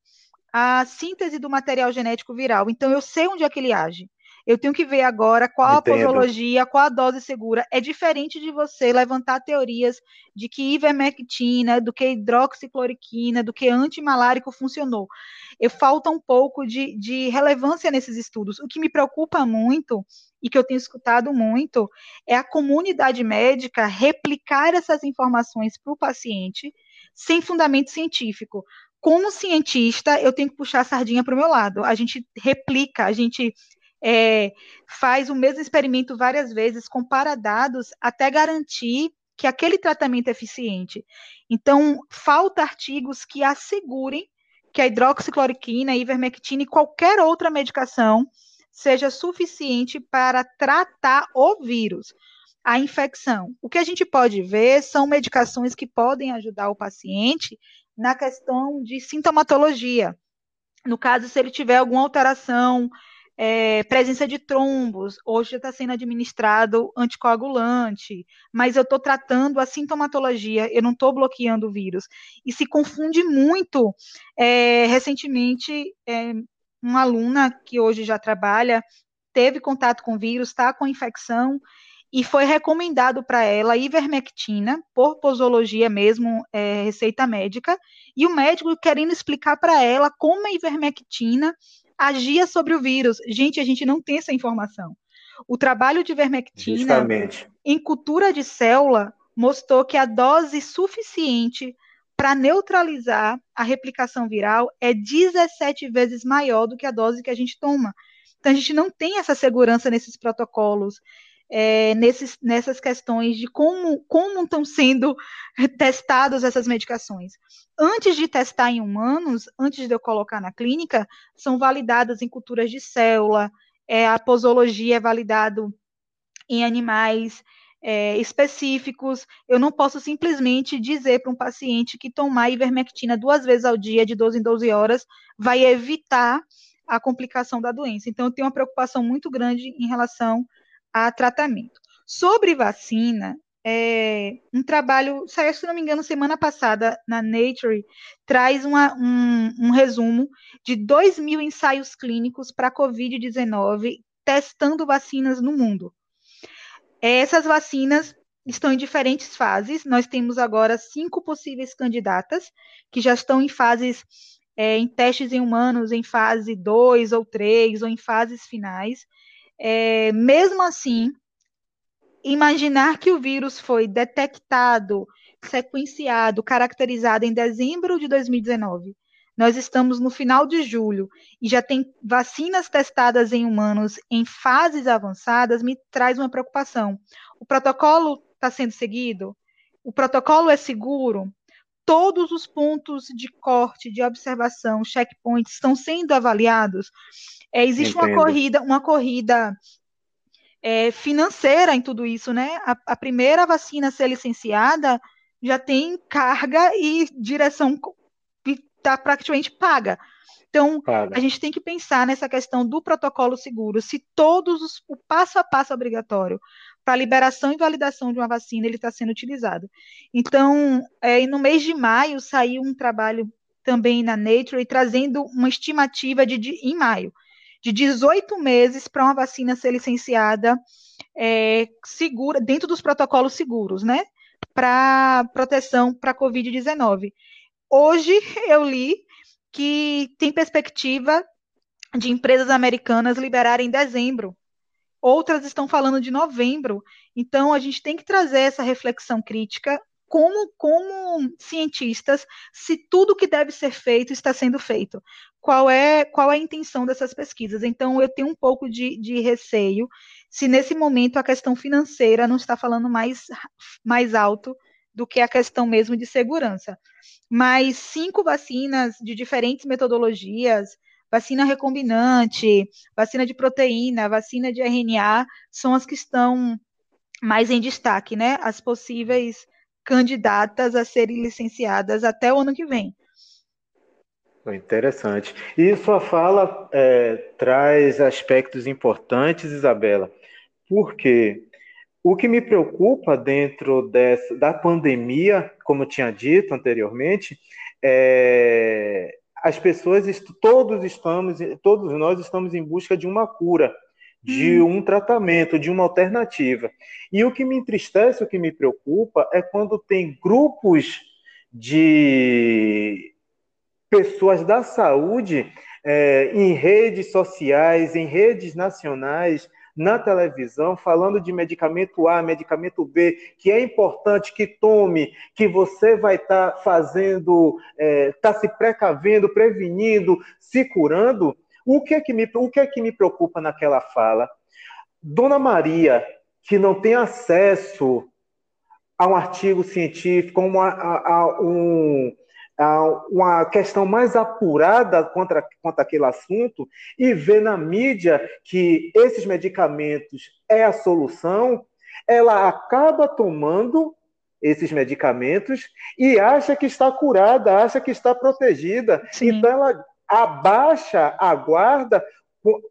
a síntese do material genético viral. Então, eu sei onde é que ele age. Eu tenho que ver agora qual Entendo. a posologia, qual a dose segura. É diferente de você levantar teorias de que ivermectina, do que hidroxicloroquina, do que antimalárico funcionou. Eu, falta um pouco de, de relevância nesses estudos. O que me preocupa muito e que eu tenho escutado muito é a comunidade médica replicar essas informações para o paciente sem fundamento científico. Como cientista, eu tenho que puxar a sardinha para o meu lado. A gente replica, a gente é, faz o mesmo experimento várias vezes, compara dados até garantir que aquele tratamento é eficiente. Então, falta artigos que assegurem que a hidroxicloroquina, a ivermectina e qualquer outra medicação seja suficiente para tratar o vírus, a infecção. O que a gente pode ver são medicações que podem ajudar o paciente na questão de sintomatologia. No caso, se ele tiver alguma alteração é, presença de trombos, hoje está sendo administrado anticoagulante, mas eu estou tratando a sintomatologia, eu não estou bloqueando o vírus. E se confunde muito. É, recentemente, é, uma aluna que hoje já trabalha teve contato com o vírus, está com infecção, e foi recomendado para ela ivermectina, por posologia mesmo, é, receita médica, e o médico querendo explicar para ela como a ivermectina agia sobre o vírus. Gente, a gente não tem essa informação. O trabalho de ivermectina Justamente. em cultura de célula mostrou que a dose suficiente para neutralizar a replicação viral é 17 vezes maior do que a dose que a gente toma. Então, a gente não tem essa segurança nesses protocolos é, nesses, nessas questões de como, como estão sendo testadas essas medicações. Antes de testar em humanos, antes de eu colocar na clínica, são validadas em culturas de célula, é, a posologia é validado em animais é, específicos. Eu não posso simplesmente dizer para um paciente que tomar ivermectina duas vezes ao dia, de 12 em 12 horas, vai evitar a complicação da doença. Então, eu tenho uma preocupação muito grande em relação a tratamento. Sobre vacina, é, um trabalho, saiu, se não me engano, semana passada na Nature, traz uma, um, um resumo de 2 mil ensaios clínicos para Covid-19 testando vacinas no mundo. Essas vacinas estão em diferentes fases. Nós temos agora cinco possíveis candidatas que já estão em fases, é, em testes em humanos, em fase 2 ou 3, ou em fases finais. É, mesmo assim, imaginar que o vírus foi detectado, sequenciado, caracterizado em dezembro de 2019. Nós estamos no final de julho e já tem vacinas testadas em humanos em fases avançadas, me traz uma preocupação. O protocolo está sendo seguido? O protocolo é seguro? Todos os pontos de corte, de observação, checkpoints estão sendo avaliados? É, existe Entendo. uma corrida, uma corrida é, financeira em tudo isso, né? A, a, primeira vacina a ser licenciada já tem carga e direção está praticamente paga. Então, a gente tem que pensar nessa questão do protocolo seguro, se todos os, o passo a passo obrigatório para liberação e validação de uma vacina ele está sendo utilizado. Então, é, no mês de maio saiu um trabalho também na Nature trazendo uma estimativa de, de em maio de 18 meses para uma vacina ser licenciada é, segura, dentro dos protocolos seguros, né? Para proteção para a Covid-19. Hoje eu li que tem perspectiva de empresas americanas liberarem em dezembro. Outras estão falando de novembro. Então, a gente tem que trazer essa reflexão crítica como, como cientistas, se tudo que deve ser feito está sendo feito. Qual é, qual é a intenção dessas pesquisas? Então, eu tenho um pouco de, de receio se nesse momento a questão financeira não está falando mais, mais alto do que a questão mesmo de segurança. Mas cinco vacinas de diferentes metodologias, vacina recombinante, vacina de proteína, vacina de RNA, são as que estão mais em destaque, né? As possíveis candidatas a serem licenciadas até o ano que vem. Interessante. E sua fala é, traz aspectos importantes, Isabela, porque o que me preocupa dentro dessa, da pandemia, como eu tinha dito anteriormente, é, as pessoas, todos estamos, todos nós estamos em busca de uma cura de hum. um tratamento, de uma alternativa. E o que me entristece, o que me preocupa, é quando tem grupos de pessoas da saúde é, em redes sociais, em redes nacionais, na televisão, falando de medicamento A, medicamento B, que é importante que tome, que você vai estar tá fazendo, está é, tá se precavendo, prevenindo, se curando. O que, é que me, o que é que me preocupa naquela fala? Dona Maria, que não tem acesso a um artigo científico, a, a, a, um, uma questão mais apurada contra, contra aquele assunto, e vê na mídia que esses medicamentos é a solução, ela acaba tomando esses medicamentos e acha que está curada, acha que está protegida. Sim. Então ela abaixa a guarda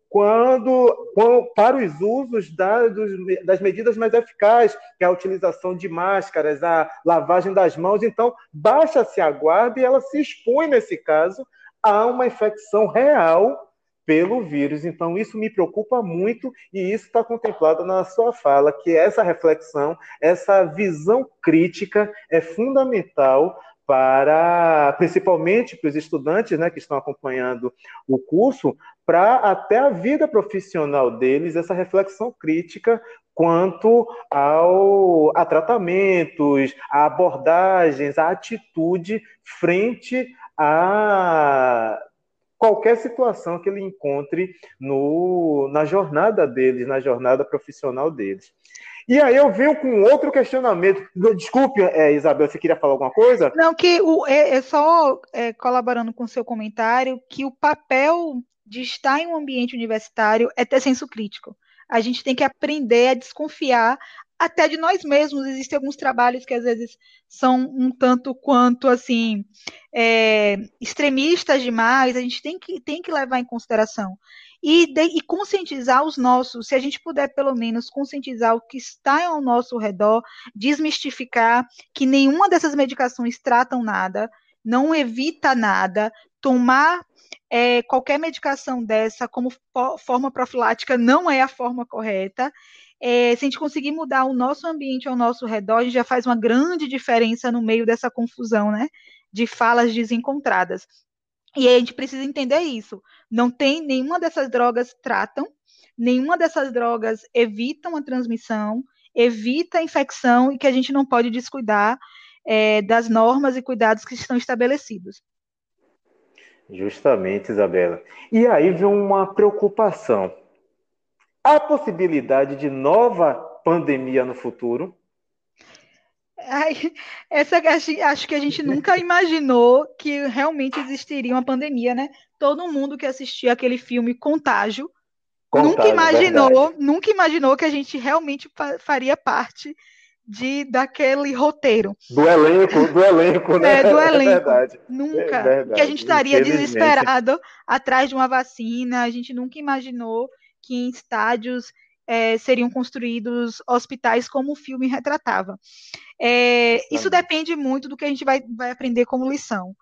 quando, quando, para os usos da, dos, das medidas mais eficazes, que é a utilização de máscaras, a lavagem das mãos. Então, baixa-se a guarda e ela se expõe, nesse caso, a uma infecção real pelo vírus. Então, isso me preocupa muito e isso está contemplado na sua fala, que essa reflexão, essa visão crítica é fundamental para, principalmente para os estudantes né, que estão acompanhando o curso, para até a vida profissional deles, essa reflexão crítica quanto ao, a tratamentos, a abordagens, a atitude frente a qualquer situação que ele encontre no, na jornada deles, na jornada profissional deles. E aí eu venho com outro questionamento. Desculpe, é, Isabel, você queria falar alguma coisa? Não, que o, é, é só é, colaborando com o seu comentário, que o papel de estar em um ambiente universitário é ter senso crítico. A gente tem que aprender a desconfiar até de nós mesmos. Existem alguns trabalhos que às vezes são um tanto quanto assim é, extremistas demais. A gente tem que, tem que levar em consideração e, de, e conscientizar os nossos, se a gente puder pelo menos conscientizar o que está ao nosso redor, desmistificar que nenhuma dessas medicações tratam nada, não evita nada, tomar é, qualquer medicação dessa como forma profilática não é a forma correta. É, se a gente conseguir mudar o nosso ambiente ao nosso redor, a gente já faz uma grande diferença no meio dessa confusão, né? De falas desencontradas. E a gente precisa entender isso. Não tem nenhuma dessas drogas tratam, nenhuma dessas drogas evitam a transmissão, evita a infecção e que a gente não pode descuidar é, das normas e cuidados que estão estabelecidos. Justamente, Isabela. E aí vem uma preocupação. Há possibilidade de nova pandemia no futuro? Ai, essa acho que a gente nunca imaginou que realmente existiria uma pandemia, né? Todo mundo que assistia aquele filme Contágio, Contágio nunca imaginou, verdade. nunca imaginou que a gente realmente faria parte de daquele roteiro. Do elenco, do elenco, né? É, do é elenco. É nunca. É verdade. Que a gente estaria desesperado atrás de uma vacina, a gente nunca imaginou que em estádios é, seriam construídos hospitais como o filme retratava. É, isso depende muito do que a gente vai, vai aprender como lição.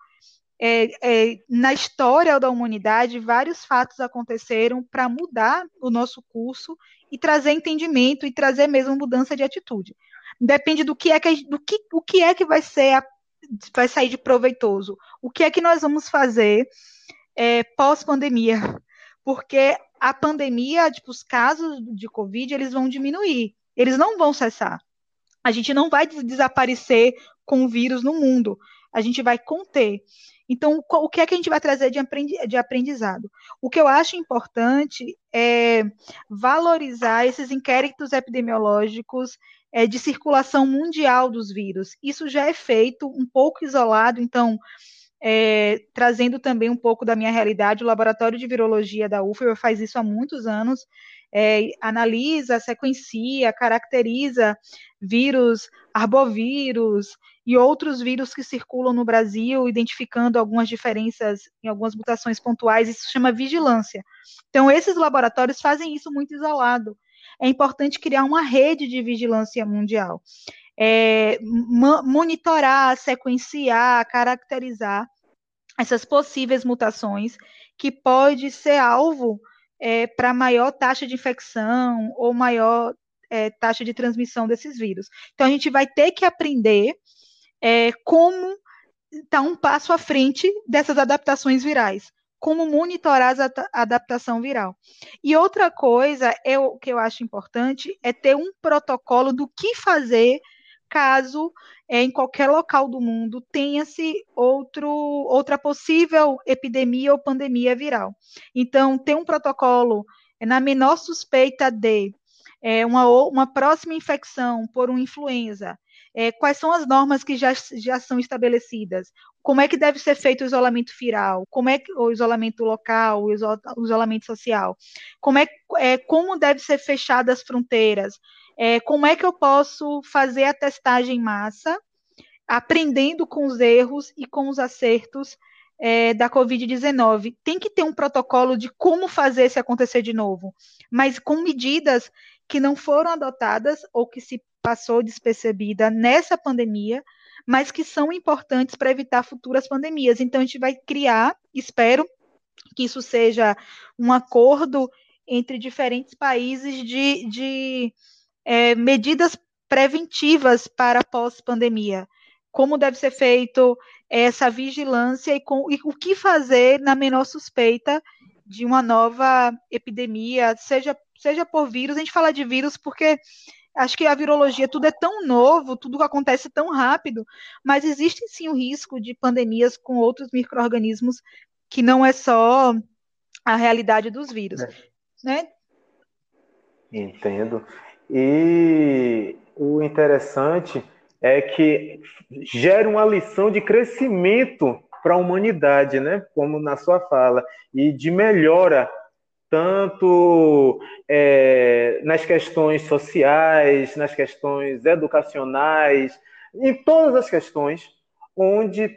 É, é, na história da humanidade, vários fatos aconteceram para mudar o nosso curso e trazer entendimento e trazer mesmo mudança de atitude. Depende do que é que, do que, o que é que vai ser a, vai sair de proveitoso. O que é que nós vamos fazer é, pós-pandemia? Porque a pandemia, tipo, os casos de Covid, eles vão diminuir, eles não vão cessar. A gente não vai desaparecer com o vírus no mundo, a gente vai conter. Então, o que é que a gente vai trazer de aprendizado? O que eu acho importante é valorizar esses inquéritos epidemiológicos é, de circulação mundial dos vírus. Isso já é feito um pouco isolado, então é, trazendo também um pouco da minha realidade, o Laboratório de Virologia da UFRA faz isso há muitos anos, é, analisa, sequencia, caracteriza vírus, arbovírus e outros vírus que circulam no Brasil, identificando algumas diferenças em algumas mutações pontuais, isso chama vigilância. Então, esses laboratórios fazem isso muito isolado. É importante criar uma rede de vigilância mundial é, monitorar, sequenciar, caracterizar essas possíveis mutações que pode ser alvo é, para maior taxa de infecção ou maior é, taxa de transmissão desses vírus. Então a gente vai ter que aprender é, como estar tá um passo à frente dessas adaptações virais, como monitorar a adaptação viral. E outra coisa eu, que eu acho importante é ter um protocolo do que fazer caso é, em qualquer local do mundo tenha-se outro, outra possível epidemia ou pandemia viral. Então, ter um protocolo é, na menor suspeita de é, uma, uma próxima infecção por uma influenza, é, quais são as normas que já, já são estabelecidas? Como é que deve ser feito o isolamento viral? Como é que, o isolamento local, o, isolamento social? Como é, é como deve ser fechadas as fronteiras? é, como é que eu posso fazer a testagem em massa, aprendendo com os erros e com os acertos é, da Covid-19. Tem que ter um protocolo de como fazer se acontecer de novo, mas com medidas que não foram adotadas ou que se passou despercebida nessa pandemia, mas que são importantes para evitar futuras pandemias. Então, a gente vai criar, espero que isso seja um acordo entre diferentes países de, de é, medidas preventivas para pós-pandemia. Como deve ser feito essa vigilância e, com, e o que fazer na menor suspeita de uma nova epidemia, seja, seja por vírus. A gente fala de vírus porque acho que a virologia tudo é tão novo, tudo acontece tão rápido, mas existe sim o risco de pandemias com outros micro-organismos que não é só a realidade dos vírus. É. Né? Entendo. E o interessante é que gera uma lição de crescimento para a humanidade, né? Como na sua fala, e de melhora tanto é, nas questões sociais, nas questões educacionais, em todas as questões onde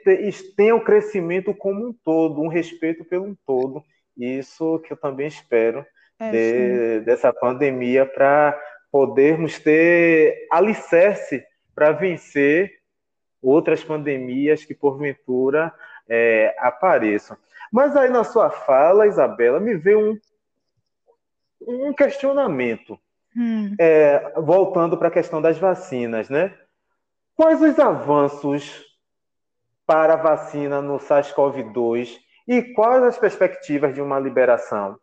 tem o crescimento como um todo, um respeito pelo todo. Isso que eu também espero é, de, dessa pandemia para podermos ter alicerce para vencer outras pandemias que porventura é, apareçam. Mas aí na sua fala, Isabela, me veio um, um questionamento. Hum. É, voltando para a questão das vacinas, né? Quais os avanços para a vacina no SARS-CoV-2 e quais as perspectivas de uma liberação?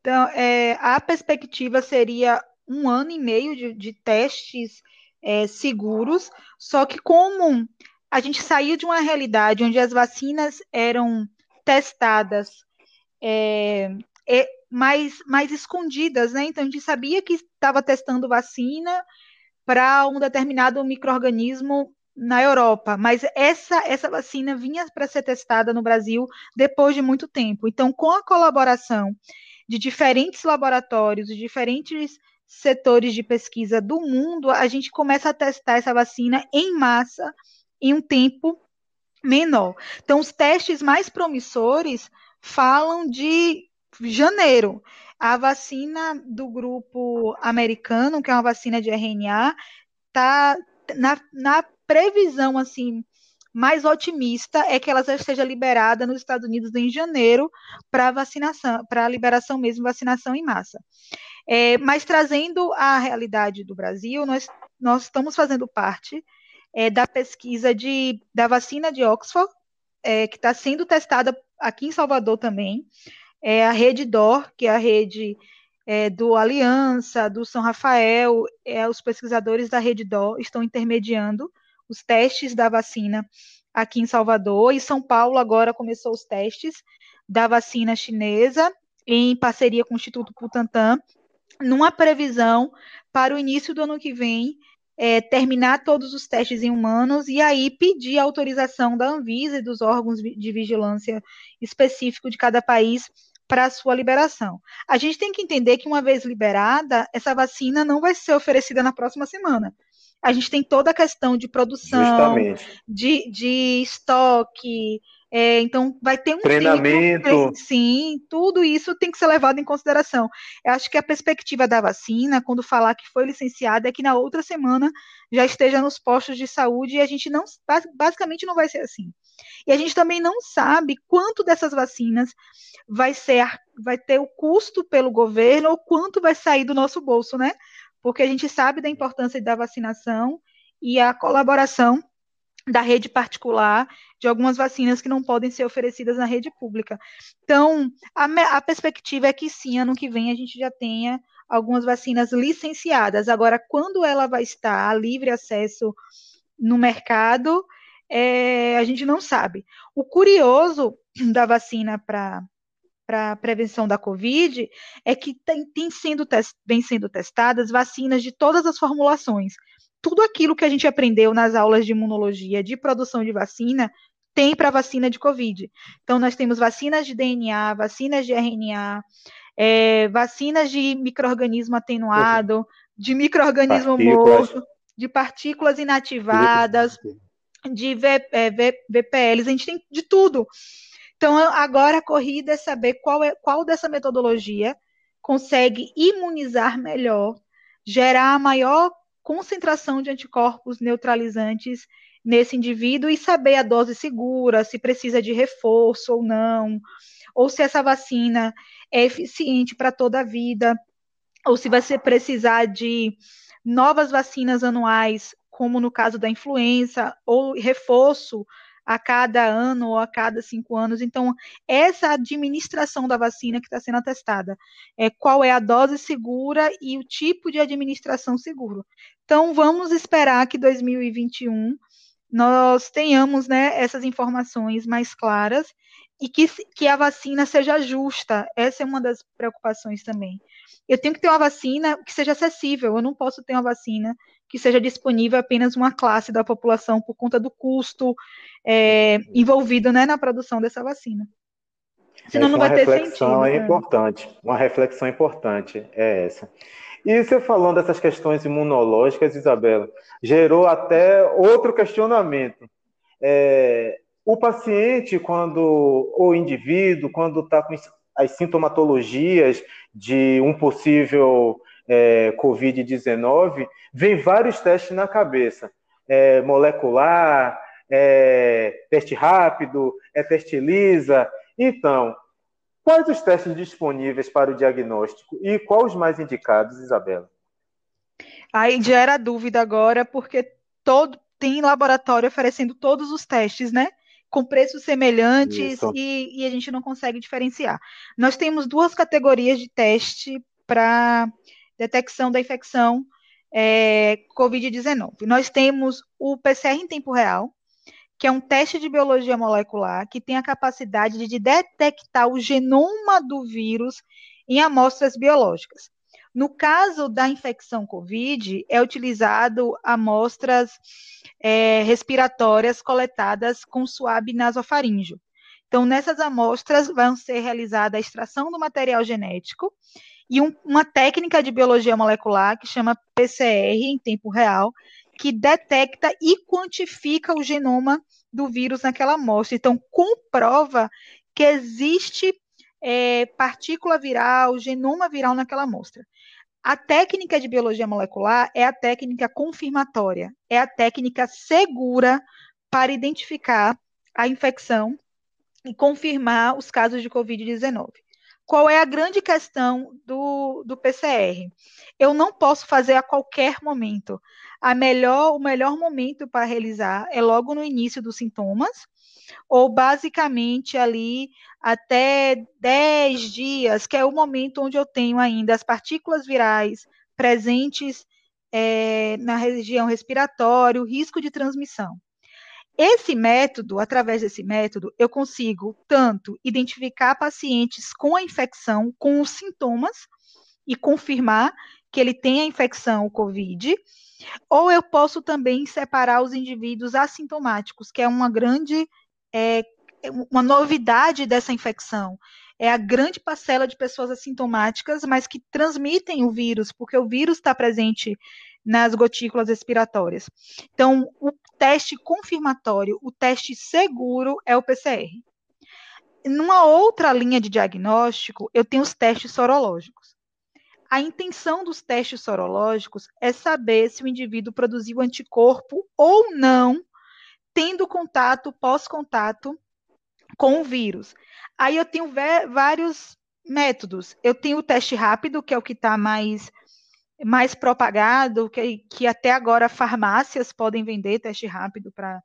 Então, é, a perspectiva seria um ano e meio de, de testes é, seguros, só que como a gente saiu de uma realidade onde as vacinas eram testadas é, mais, mais escondidas, né? Então a gente sabia que estava testando vacina para um determinado microorganismo na Europa, mas essa essa vacina vinha para ser testada no Brasil depois de muito tempo. Então, com a colaboração de diferentes laboratórios, de diferentes setores de pesquisa do mundo, a gente começa a testar essa vacina em massa em um tempo menor. Então, os testes mais promissores falam de janeiro. A vacina do grupo americano, que é uma vacina de RNA, está na, na previsão assim mais otimista é que ela já esteja liberada nos Estados Unidos em janeiro para vacinação, para liberação mesmo, vacinação em massa. É, mas trazendo a realidade do Brasil, nós, nós estamos fazendo parte é, da pesquisa de, da vacina de Oxford, é, que está sendo testada aqui em Salvador também. É a rede DOR, que é a rede é, do Aliança, do São Rafael, é, os pesquisadores da rede DOR estão intermediando os testes da vacina aqui em Salvador, e São Paulo agora começou os testes da vacina chinesa, em parceria com o Instituto Butantan, numa previsão para o início do ano que vem é, terminar todos os testes em humanos e aí pedir autorização da Anvisa e dos órgãos de vigilância específico de cada país para a sua liberação. A gente tem que entender que, uma vez liberada, essa vacina não vai ser oferecida na próxima semana a gente tem toda a questão de produção, de, de estoque, é, então vai ter um treinamento, ciclo, sim, tudo isso tem que ser levado em consideração. Eu acho que a perspectiva da vacina, quando falar que foi licenciada, é que na outra semana já esteja nos postos de saúde e a gente não, basicamente não vai ser assim. E a gente também não sabe quanto dessas vacinas vai ser, vai ter o custo pelo governo ou quanto vai sair do nosso bolso, né? porque a gente sabe da importância da vacinação e a colaboração da rede particular de algumas vacinas que não podem ser oferecidas na rede pública. Então, a, a, perspectiva é que sim, ano que vem a gente já tenha algumas vacinas licenciadas. Agora, quando ela vai estar a livre acesso no mercado, é, a gente não sabe. O curioso da vacina para para prevenção da Covid é que tem, tem sendo vem sendo testadas vacinas de todas as formulações. Tudo aquilo que a gente aprendeu nas aulas de imunologia, de produção de vacina, tem para vacina de Covid. Então, nós temos vacinas de DNA, vacinas de RNA, é, vacinas de microorganismo atenuado, de microorganismo morto, de partículas inativadas, de v, é, v, VPLs, a gente tem de tudo. Então, agora a corrida é saber qual, é, qual dessa metodologia consegue imunizar melhor, gerar maior concentração de anticorpos neutralizantes nesse indivíduo e saber a dose segura, se precisa de reforço ou não, ou se essa vacina é eficiente para toda a vida, ou se você precisar de novas vacinas anuais, como no caso da influenza, ou reforço a cada ano ou a cada cinco anos. Então, essa administração da vacina que está sendo atestada, é qual é a dose segura e o tipo de administração seguro. Então, vamos esperar que 2021 nós tenhamos né, essas informações mais claras e que, que a vacina seja justa. Essa é uma das preocupações também. Eu tenho que ter uma vacina que seja acessível, eu não posso ter uma vacina que seja disponível apenas uma classe da população por conta do custo é, envolvido né, na produção dessa vacina. Senão não vai ter sentido. É importante, uma reflexão importante é essa. E você falando dessas questões imunológicas, Isabela, gerou até outro questionamento. É, o paciente, quando, o indivíduo, quando está com as sintomatologias de um possível é, Covid-19, vem vários testes na cabeça. É, molecular, é, teste rápido, é teste lisa. Então, quais os testes disponíveis para o diagnóstico e quais os mais indicados, Isabela? Aí gera dúvida agora, porque todo tem laboratório oferecendo todos os testes, né? Com preços semelhantes e, e, a gente não consegue diferenciar. Nós temos duas categorias de teste para detecção da infecção é, Covid-19. Nós temos o PCR em tempo real, que é um teste de biologia molecular que tem a capacidade de detectar o genoma do vírus em amostras biológicas. No caso da infecção COVID, é utilizado amostras é, respiratórias coletadas com suave nasofaríngeo. Então, nessas amostras vão ser realizada a extração do material genético e um, uma técnica de biologia molecular que chama PCR em tempo real, que detecta e quantifica o genoma do vírus naquela amostra. Então, comprova que existe é, partícula viral, genoma viral naquela amostra. A técnica de biologia molecular é a técnica confirmatória, é a técnica segura para identificar a infecção e confirmar os casos de Covid-19 qual é a grande questão do, do PCR? Eu não posso fazer a qualquer momento. A melhor, o melhor momento para realizar é logo no início dos sintomas, ou basicamente ali até 10 dias, que é o momento onde eu tenho ainda as partículas virais presentes é, na região respiratória, o risco de transmissão. Esse método, através desse método, eu consigo tanto identificar pacientes com a infecção, com os sintomas, e confirmar que ele tem a infecção, o COVID, ou eu posso também separar os indivíduos assintomáticos, que é uma grande, é, uma novidade dessa infecção. É a grande parcela de pessoas assintomáticas, mas que transmitem o vírus, porque o vírus está presente nas gotículas respiratórias. Então, o teste confirmatório, o teste seguro é o PCR. Numa outra linha de diagnóstico, eu tenho os testes sorológicos. A intenção dos testes sorológicos é saber se o indivíduo produziu anticorpo ou não, tendo contato, pós-contato com o vírus. Aí eu tenho vários métodos. Eu tenho o teste rápido, que é o que está mais mais propagado, que, que até agora farmácias podem vender teste rápido para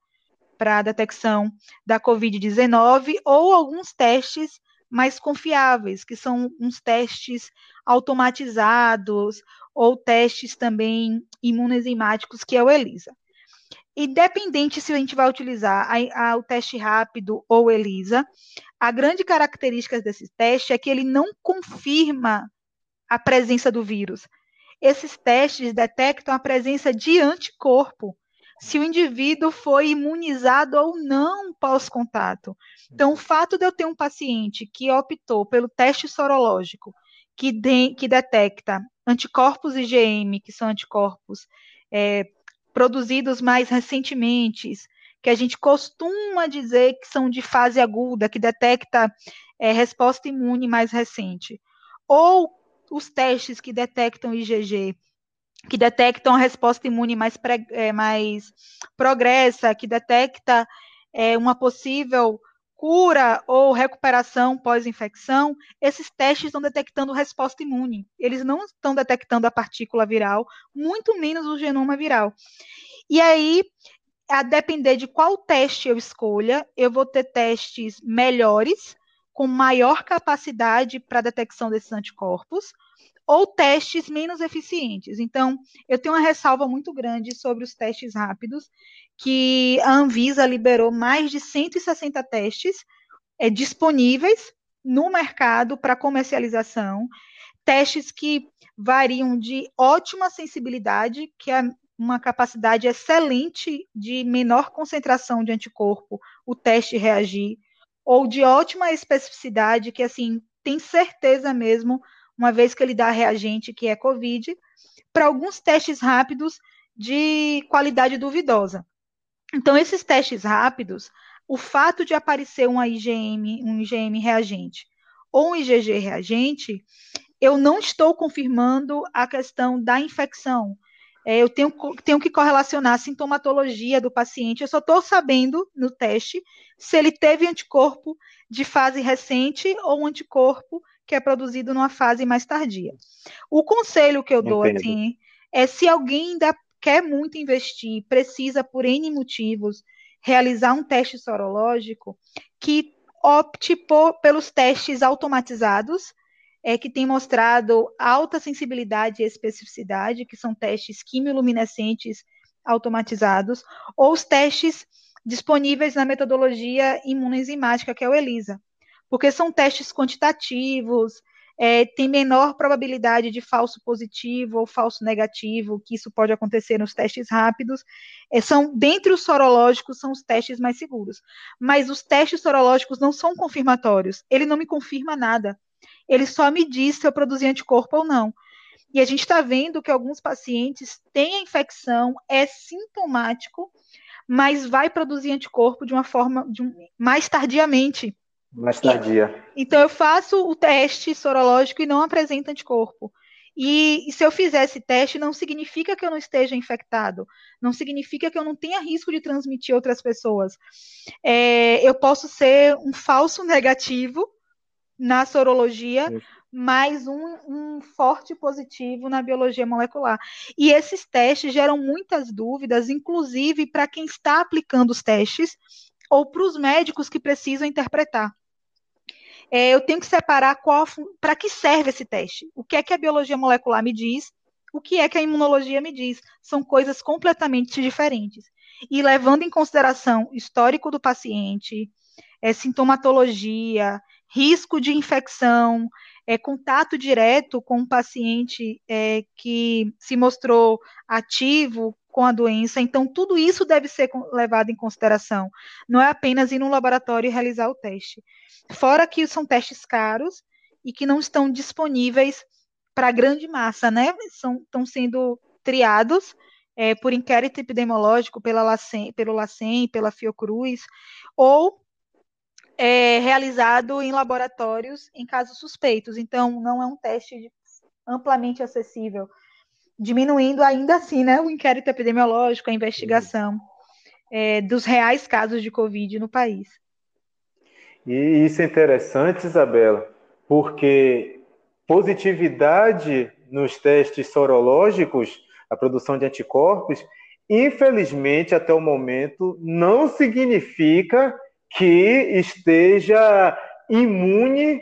a detecção da Covid-19, ou alguns testes mais confiáveis, que são uns testes automatizados, ou testes também imunoenzimáticos, que é o ELISA. Independente se a gente vai utilizar a, a, o teste rápido ou ELISA, a grande característica desse teste é que ele não confirma a presença do vírus, esses testes detectam a presença de anticorpo, se o indivíduo foi imunizado ou não pós-contato. Então, o fato de eu ter um paciente que optou pelo teste sorológico, que, de, que detecta anticorpos IgM, que são anticorpos é, produzidos mais recentemente, que a gente costuma dizer que são de fase aguda, que detecta é, resposta imune mais recente, ou os testes que detectam IgG, que detectam a resposta imune mais, é, mais progressa, que detecta é, uma possível cura ou recuperação pós-infecção, esses testes estão detectando resposta imune. Eles não estão detectando a partícula viral, muito menos o genoma viral. E aí, a depender de qual teste eu escolha, eu vou ter testes melhores, com maior capacidade para detecção desses anticorpos, ou testes menos eficientes. Então, eu tenho uma ressalva muito grande sobre os testes rápidos, que a Anvisa liberou mais de 160 testes é, disponíveis no mercado para comercialização, testes que variam de ótima sensibilidade, que é uma capacidade excelente de menor concentração de anticorpo, o teste reagir, ou de ótima especificidade, que assim tem certeza mesmo uma vez que ele dá reagente que é COVID, para alguns testes rápidos de qualidade duvidosa. Então, esses testes rápidos, o fato de aparecer uma IgM, um IgM reagente ou um IgG reagente, eu não estou confirmando a questão da infecção. É, eu tenho, tenho que correlacionar a sintomatologia do paciente. Eu só estou sabendo no teste se ele teve anticorpo de fase recente ou um anticorpo que é produzido numa fase mais tardia. O conselho que eu dou Entendo. assim é se alguém ainda quer muito investir, precisa por N motivos realizar um teste sorológico, que opte por, pelos testes automatizados, é, que tem mostrado alta sensibilidade e especificidade, que são testes quimioluminescentes automatizados, ou os testes disponíveis na metodologia imunoenzimática, que é o ELISA porque são testes quantitativos, é, tem menor probabilidade de falso positivo ou falso negativo, que isso pode acontecer nos testes rápidos. É, são dentre os sorológicos são os testes mais seguros, mas os testes sorológicos não são confirmatórios. Ele não me confirma nada. Ele só me diz se eu produzi anticorpo ou não. E a gente está vendo que alguns pacientes têm a infecção, é sintomático, mas vai produzir anticorpo de uma forma de um, mais tardiamente. Mais tardia. então eu faço o teste sorológico e não apresento anticorpo. E, e, se eu fizer esse teste, não significa que eu não esteja infectado, não significa que eu não tenha risco de transmitir outras pessoas. É, eu posso ser um falso negativo na sorologia, mas um, um, forte positivo na biologia molecular. E esses testes geram muitas dúvidas, inclusive para quem está aplicando os testes ou para os médicos que precisam interpretar é, eu tenho que separar para que serve esse teste. O que é que a biologia molecular me diz, o que é que a imunologia me diz. São coisas completamente diferentes. E levando em consideração histórico do paciente, é, sintomatologia, risco de infecção, é, contato direto com um paciente é, que se mostrou ativo com a doença. Então, tudo isso deve ser levado em consideração. Não é apenas ir no laboratório e realizar o teste. Fora que são testes caros e que não estão disponíveis para a grande massa, né? São, estão sendo triados é, por inquérito epidemiológico pela LACEN, pelo LACEN, pela Fiocruz, ou é, realizado em laboratórios em casos suspeitos. Então, não é um teste amplamente acessível diminuindo ainda assim né, o inquérito epidemiológico, a investigação é, dos reais casos de Covid no país. E isso é interessante, Isabela, porque positividade nos testes sorológicos, a produção de anticorpos, infelizmente, até o momento, não significa que esteja imune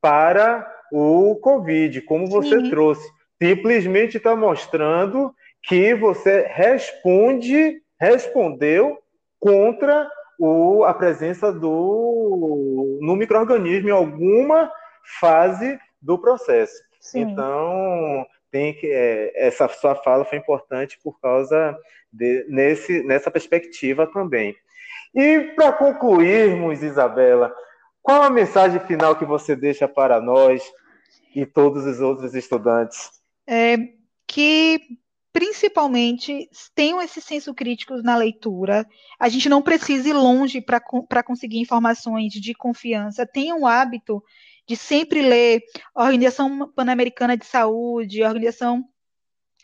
para o Covid, como você Sim. trouxe simplesmente está mostrando que você responde, respondeu contra o, a presença do no microorganismo em alguma fase do processo. Sim. Então tem que é, essa sua fala foi importante por causa de, nesse nessa perspectiva também. E para concluirmos, Isabela, qual a mensagem final que você deixa para nós e todos os outros estudantes? é, que principalmente tenham esse senso crítico na leitura. A gente não precisa ir longe para conseguir informações de confiança. Tenham o hábito de sempre ler a Organização Pan-Americana de Saúde, a Organização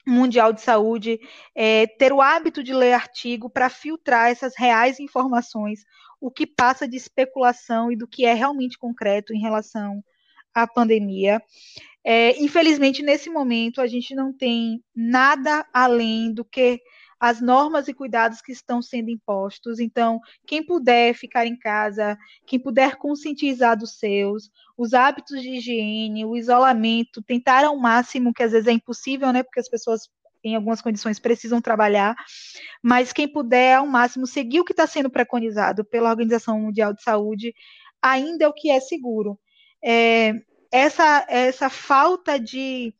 Mundial de Saúde, é, ter o hábito de ler artigo para filtrar essas reais informações, o que passa de especulação e do que é realmente concreto em relação à pandemia. É, infelizmente, nesse momento, a gente não tem nada além do que as normas e cuidados que estão sendo impostos. Então, quem puder ficar em casa, quem puder conscientizar dos seus, os hábitos de higiene, o isolamento, tentar ao máximo, que às vezes é impossível, né? Porque as pessoas em algumas condições precisam trabalhar, mas quem puder ao máximo seguir o que está sendo preconizado pela Organização Mundial de Saúde, ainda é o que é seguro. É, essa, essa falta de,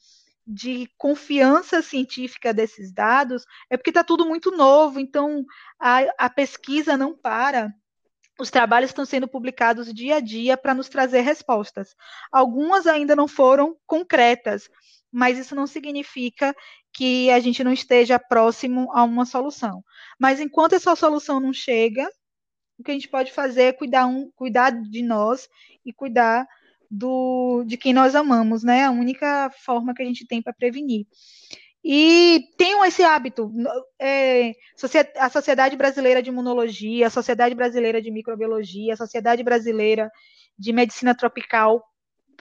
de confiança científica desses dados é porque está tudo muito novo, então a, a pesquisa não para. Os trabalhos estão sendo publicados dia a dia para nos trazer respostas. Algumas ainda não foram concretas, mas isso não significa que a gente não esteja próximo a uma solução. Mas enquanto essa solução não chega, o que a gente pode fazer é cuidar, um, cuidar de nós e cuidar do, de quem nós amamos, né? A única forma que a gente tem para prevenir. E tenham esse hábito. É, a Sociedade Brasileira de Imunologia, a Sociedade Brasileira de Microbiologia, a Sociedade Brasileira de Medicina Tropical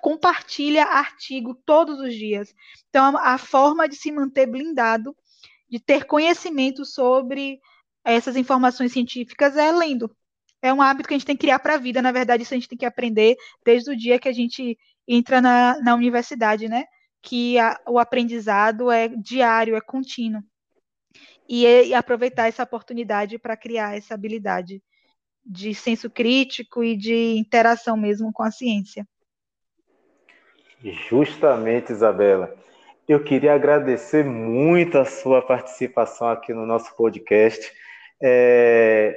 compartilha artigo todos os dias. Então, a, a forma de se manter blindado, de ter conhecimento sobre essas informações científicas é lendo é um hábito que a gente tem que criar para a vida. Na verdade, isso a gente tem que aprender desde o dia que a gente entra na, na universidade, né? Que a, o aprendizado é diário, é contínuo. E, e aproveitar essa oportunidade para criar essa habilidade de senso crítico e de interação mesmo com a ciência. Justamente, Isabela. Eu queria agradecer muito a sua participação aqui no nosso podcast. É,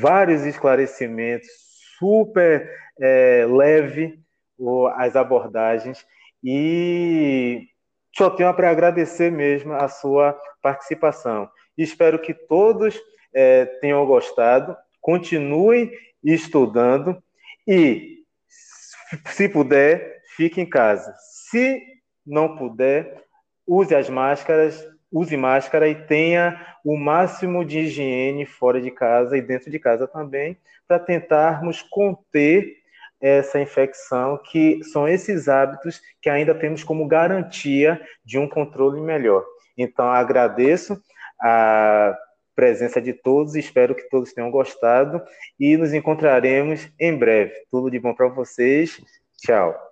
vários esclarecimentos, super é, leve as abordagens e só tenho para agradecer mesmo a sua participação. Espero que todos é, tenham gostado, continuem estudando e, se puder, fique em casa. Se não puder, use as máscaras, use máscara e tenha o máximo de higiene fora de casa e dentro de casa também, para tentarmos conter essa infecção, que são esses hábitos que ainda temos como garantia de um controle melhor. Então, agradeço a presença de todos, espero que todos tenham gostado e nos encontraremos em breve. Tudo de bom para vocês. Tchau.